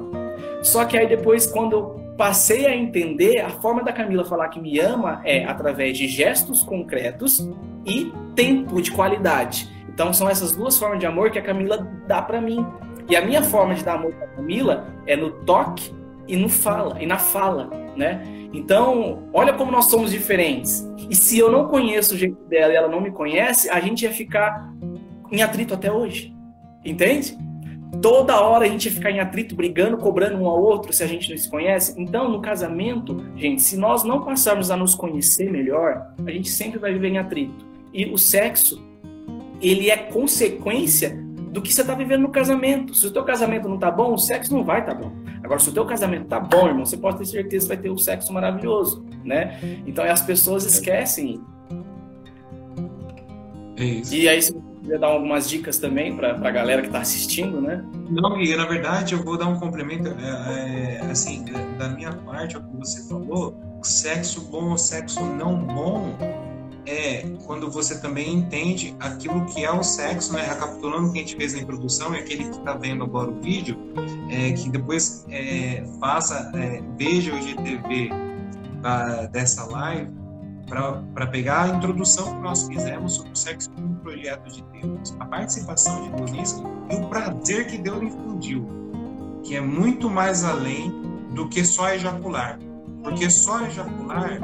[SPEAKER 1] Só que aí depois, quando eu passei a entender, a forma da Camila falar que me ama é através de gestos concretos e tempo de qualidade. Então são essas duas formas de amor que a Camila dá para mim. E a minha forma de dar amor para Camila é no toque e no fala, e na fala, né? Então, olha como nós somos diferentes. E se eu não conheço o jeito dela e ela não me conhece, a gente ia ficar em atrito até hoje. Entende? Toda hora a gente ia ficar em atrito, brigando, cobrando um ao outro se a gente não se conhece. Então, no casamento, gente, se nós não passarmos a nos conhecer melhor, a gente sempre vai viver em atrito. E o sexo, ele é consequência do que você está vivendo no casamento. Se o teu casamento não está bom, o sexo não vai estar tá bom. Agora, se o teu casamento tá bom, irmão, você pode ter certeza que vai ter um sexo maravilhoso, né? Então, as pessoas esquecem.
[SPEAKER 5] É isso.
[SPEAKER 1] E aí, dar algumas dicas também para a galera que está assistindo, né?
[SPEAKER 5] Não, e na verdade eu vou dar um complemento, é, é, assim, da minha parte, ao que você falou, sexo bom ou sexo não bom é quando você também entende aquilo que é o sexo, né? Recapitulando o que a gente fez na introdução, é aquele que está vendo agora o vídeo, é, que depois é, faça, é, veja o GTV da, dessa live para pegar a introdução que nós fizemos sobre o sexo como um projeto de Deus, a participação de Deus e o prazer que Deus infundiu, que é muito mais além do que só ejacular. Porque só ejacular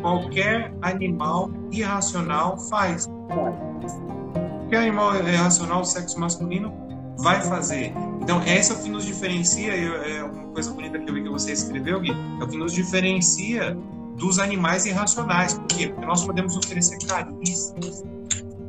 [SPEAKER 5] qualquer animal irracional faz. Qualquer animal irracional do sexo masculino vai fazer. Então, essa é o que nos diferencia, é uma coisa bonita que eu vi que você escreveu, Gui, é o que nos diferencia dos animais irracionais. Por quê? Porque nós podemos oferecer carícias,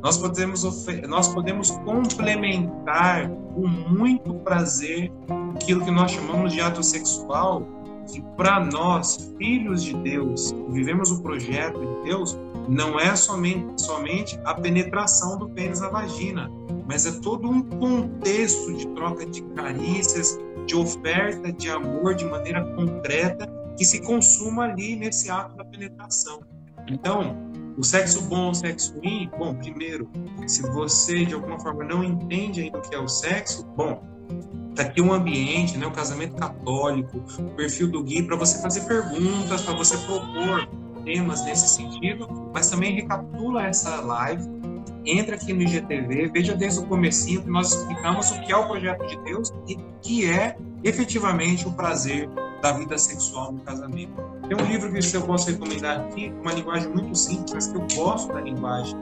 [SPEAKER 5] nós podemos, nós podemos complementar com muito prazer aquilo que nós chamamos de ato sexual que para nós, filhos de Deus, que vivemos o projeto de Deus, não é somente, somente a penetração do pênis na vagina, mas é todo um contexto de troca de carícias, de oferta de amor de maneira concreta que se consuma ali nesse ato da penetração. Então, O sexo bom, o sexo ruim, bom, primeiro, se você de alguma forma não entende ainda o que é o sexo, bom, tá aqui um ambiente, né, o casamento católico, o perfil do Gui para você fazer perguntas, para você propor temas nesse sentido, mas também recapitula essa live, entra aqui no IGTV, veja desde o comecinho que nós explicamos o que é o projeto de Deus e que é efetivamente o prazer da vida sexual no casamento. Tem um livro que eu posso recomendar aqui, uma linguagem muito simples, mas que eu gosto da linguagem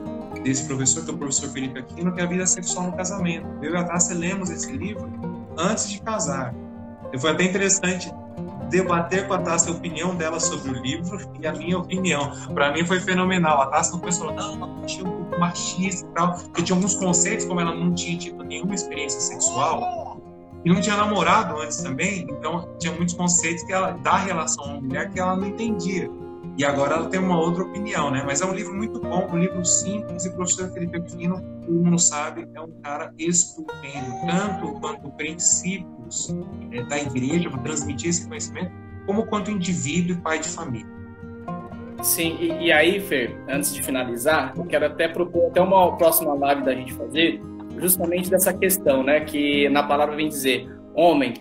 [SPEAKER 5] desse professor, que é o professor Felipe Aquino, que é a vida sexual no casamento. Eu e a Tássia lemos esse livro antes de casar. E foi até interessante debater com a Tássia a opinião dela sobre o livro e a minha opinião. Para mim foi fenomenal. A Tássia não pensou, não, ela tinha um pouco machista e tal, porque tinha alguns conceitos, como ela não tinha tido nenhuma experiência sexual, e não tinha namorado antes também, então tinha muitos conceitos que ela da relação à mulher que ela não entendia. E agora ela tem uma outra opinião, né? Mas é um livro muito bom, um livro simples, e o professor Felipe Aquino, todo mundo sabe, é um cara estupendo, tanto quanto princípios é, da igreja, para transmitir esse conhecimento, como quanto indivíduo e pai de família.
[SPEAKER 1] Sim, e, e aí, Fer, antes de finalizar, eu quero até propor até uma próxima live da gente fazer, justamente dessa questão, né? Que na palavra vem dizer: homem,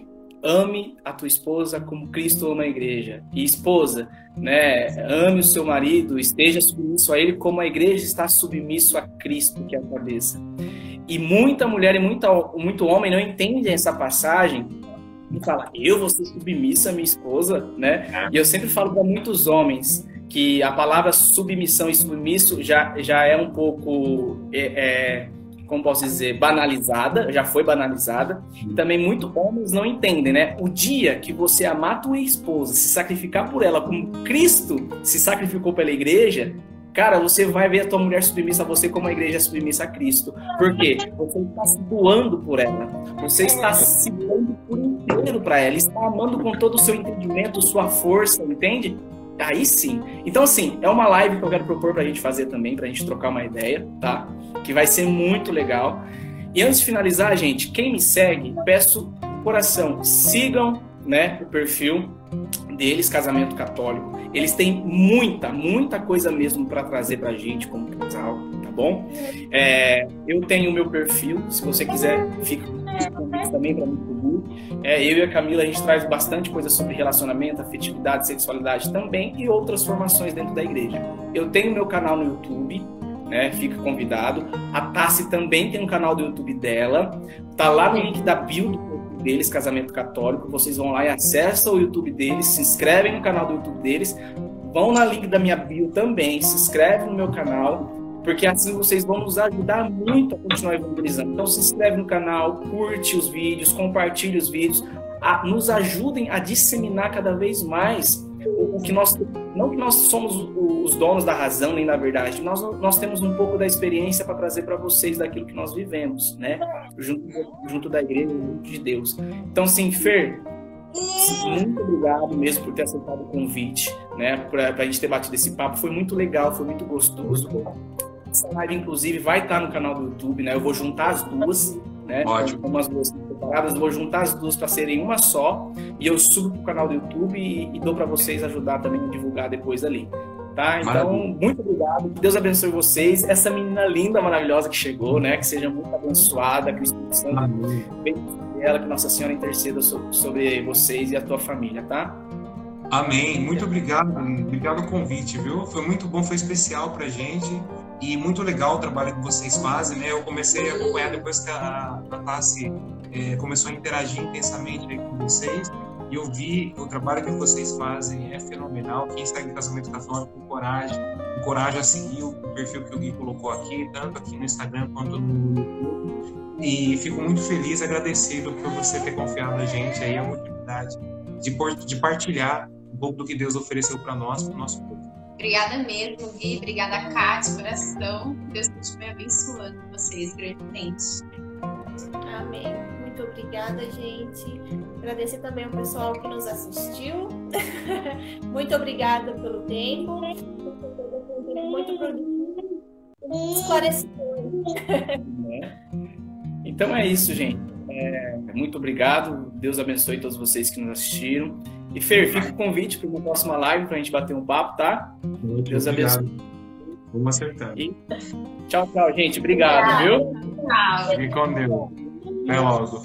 [SPEAKER 1] ame a tua esposa como Cristo ama a igreja. E esposa, né, ame o seu marido, esteja submisso a ele como a igreja está submisso a Cristo, que é a cabeça. E muita mulher e muita, muito homem não entendem essa passagem e fala, eu vou ser submissa à minha esposa, né? E eu sempre falo para muitos homens que a palavra submissão e submisso já, já é um pouco é, é, como posso dizer, banalizada, já foi banalizada. E também muitos homens não entendem, né? O dia que você amar a tua esposa, se sacrificar por ela, como Cristo se sacrificou pela igreja, cara, você vai ver a tua mulher submissa a você como a igreja é submissa a Cristo. Por quê? Você está se doando por ela. Você está se doando por inteiro para ela. Está amando com todo o seu entendimento, sua força, entende? Aí sim. Então, assim, é uma live que eu quero propor pra gente fazer também, pra gente trocar uma ideia, tá? Que vai ser muito legal. E antes de finalizar, gente, quem me segue, peço coração, sigam, né, o perfil deles, Casamento Católico. Eles têm muita, muita coisa mesmo para trazer pra gente como casal, tá bom? É, eu tenho o meu perfil, se você quiser, fica também para me. É, eu e a Camila, a gente traz bastante coisa sobre relacionamento, afetividade, sexualidade também e outras formações dentro da igreja. Eu tenho meu canal no YouTube, né? Fica convidado. A Tassi também tem um canal do YouTube dela. Tá lá no link da bio deles, Casamento Católico. Vocês vão lá e acessam o YouTube deles, se inscrevem no canal do YouTube deles. Vão na link da minha bio também, se inscreve no meu canal porque assim vocês vão nos ajudar muito a continuar evangelizando. Então se inscreve no canal, curte os vídeos, compartilhe os vídeos, a, nos ajudem a disseminar cada vez mais o, o que nós não que nós somos os donos da razão nem da verdade, nós nós temos um pouco da experiência para trazer para vocês daquilo que nós vivemos, né? Junto, junto da igreja, junto de Deus. Então, sim, Fer, muito obrigado mesmo por ter aceitado o convite, né? Para a gente ter batido esse papo. Foi muito legal, foi muito gostoso. Essa live, inclusive, vai estar no canal do YouTube, né? Eu vou juntar as duas, né?
[SPEAKER 5] Ótimo.
[SPEAKER 1] Umas duas separadas, vou juntar as duas para serem uma só. E eu subo pro canal do YouTube e, e dou para vocês ajudar também a divulgar depois ali. Tá? Então, Maravilha. muito obrigado. Deus abençoe vocês. Essa menina linda, maravilhosa que chegou, né? Que seja muito abençoada, que o Espírito Santo ela, que Nossa Senhora interceda sobre vocês e a tua família, tá?
[SPEAKER 5] Amém. Muito obrigado. Obrigado o convite, viu? Foi muito bom, foi especial pra gente e muito legal o trabalho que vocês fazem, né? Eu comecei a acompanhar depois que a, a Tassi é, começou a interagir intensamente com vocês e eu vi o trabalho que vocês fazem é fenomenal. Quem segue o Casamento Católico, com coragem, coragem a seguir o perfil que o Gui colocou aqui, tanto aqui no Instagram quanto no YouTube. E fico muito feliz e agradecido por você ter confiado a gente aí a oportunidade de, de partilhar um pouco do que Deus ofereceu para nós, para o nosso povo.
[SPEAKER 3] Obrigada mesmo, Gui. Obrigada, Cátia, coração. Deus continue abençoando vocês grandemente.
[SPEAKER 2] Amém. Muito obrigada, gente. Agradecer também ao pessoal que nos assistiu. Muito obrigada pelo tempo. Muito produtivo. Esclarecedor.
[SPEAKER 1] Então é isso, gente. É, muito obrigado. Deus abençoe todos vocês que nos assistiram. E Fer, fica o convite para uma próxima live para a gente bater um papo, tá?
[SPEAKER 5] Muito Deus obrigado. abençoe. Vamos acertar.
[SPEAKER 1] E... Tchau, tchau, gente. Obrigado, obrigado. viu?
[SPEAKER 3] Tchau.
[SPEAKER 5] Fique com Deus. Até logo.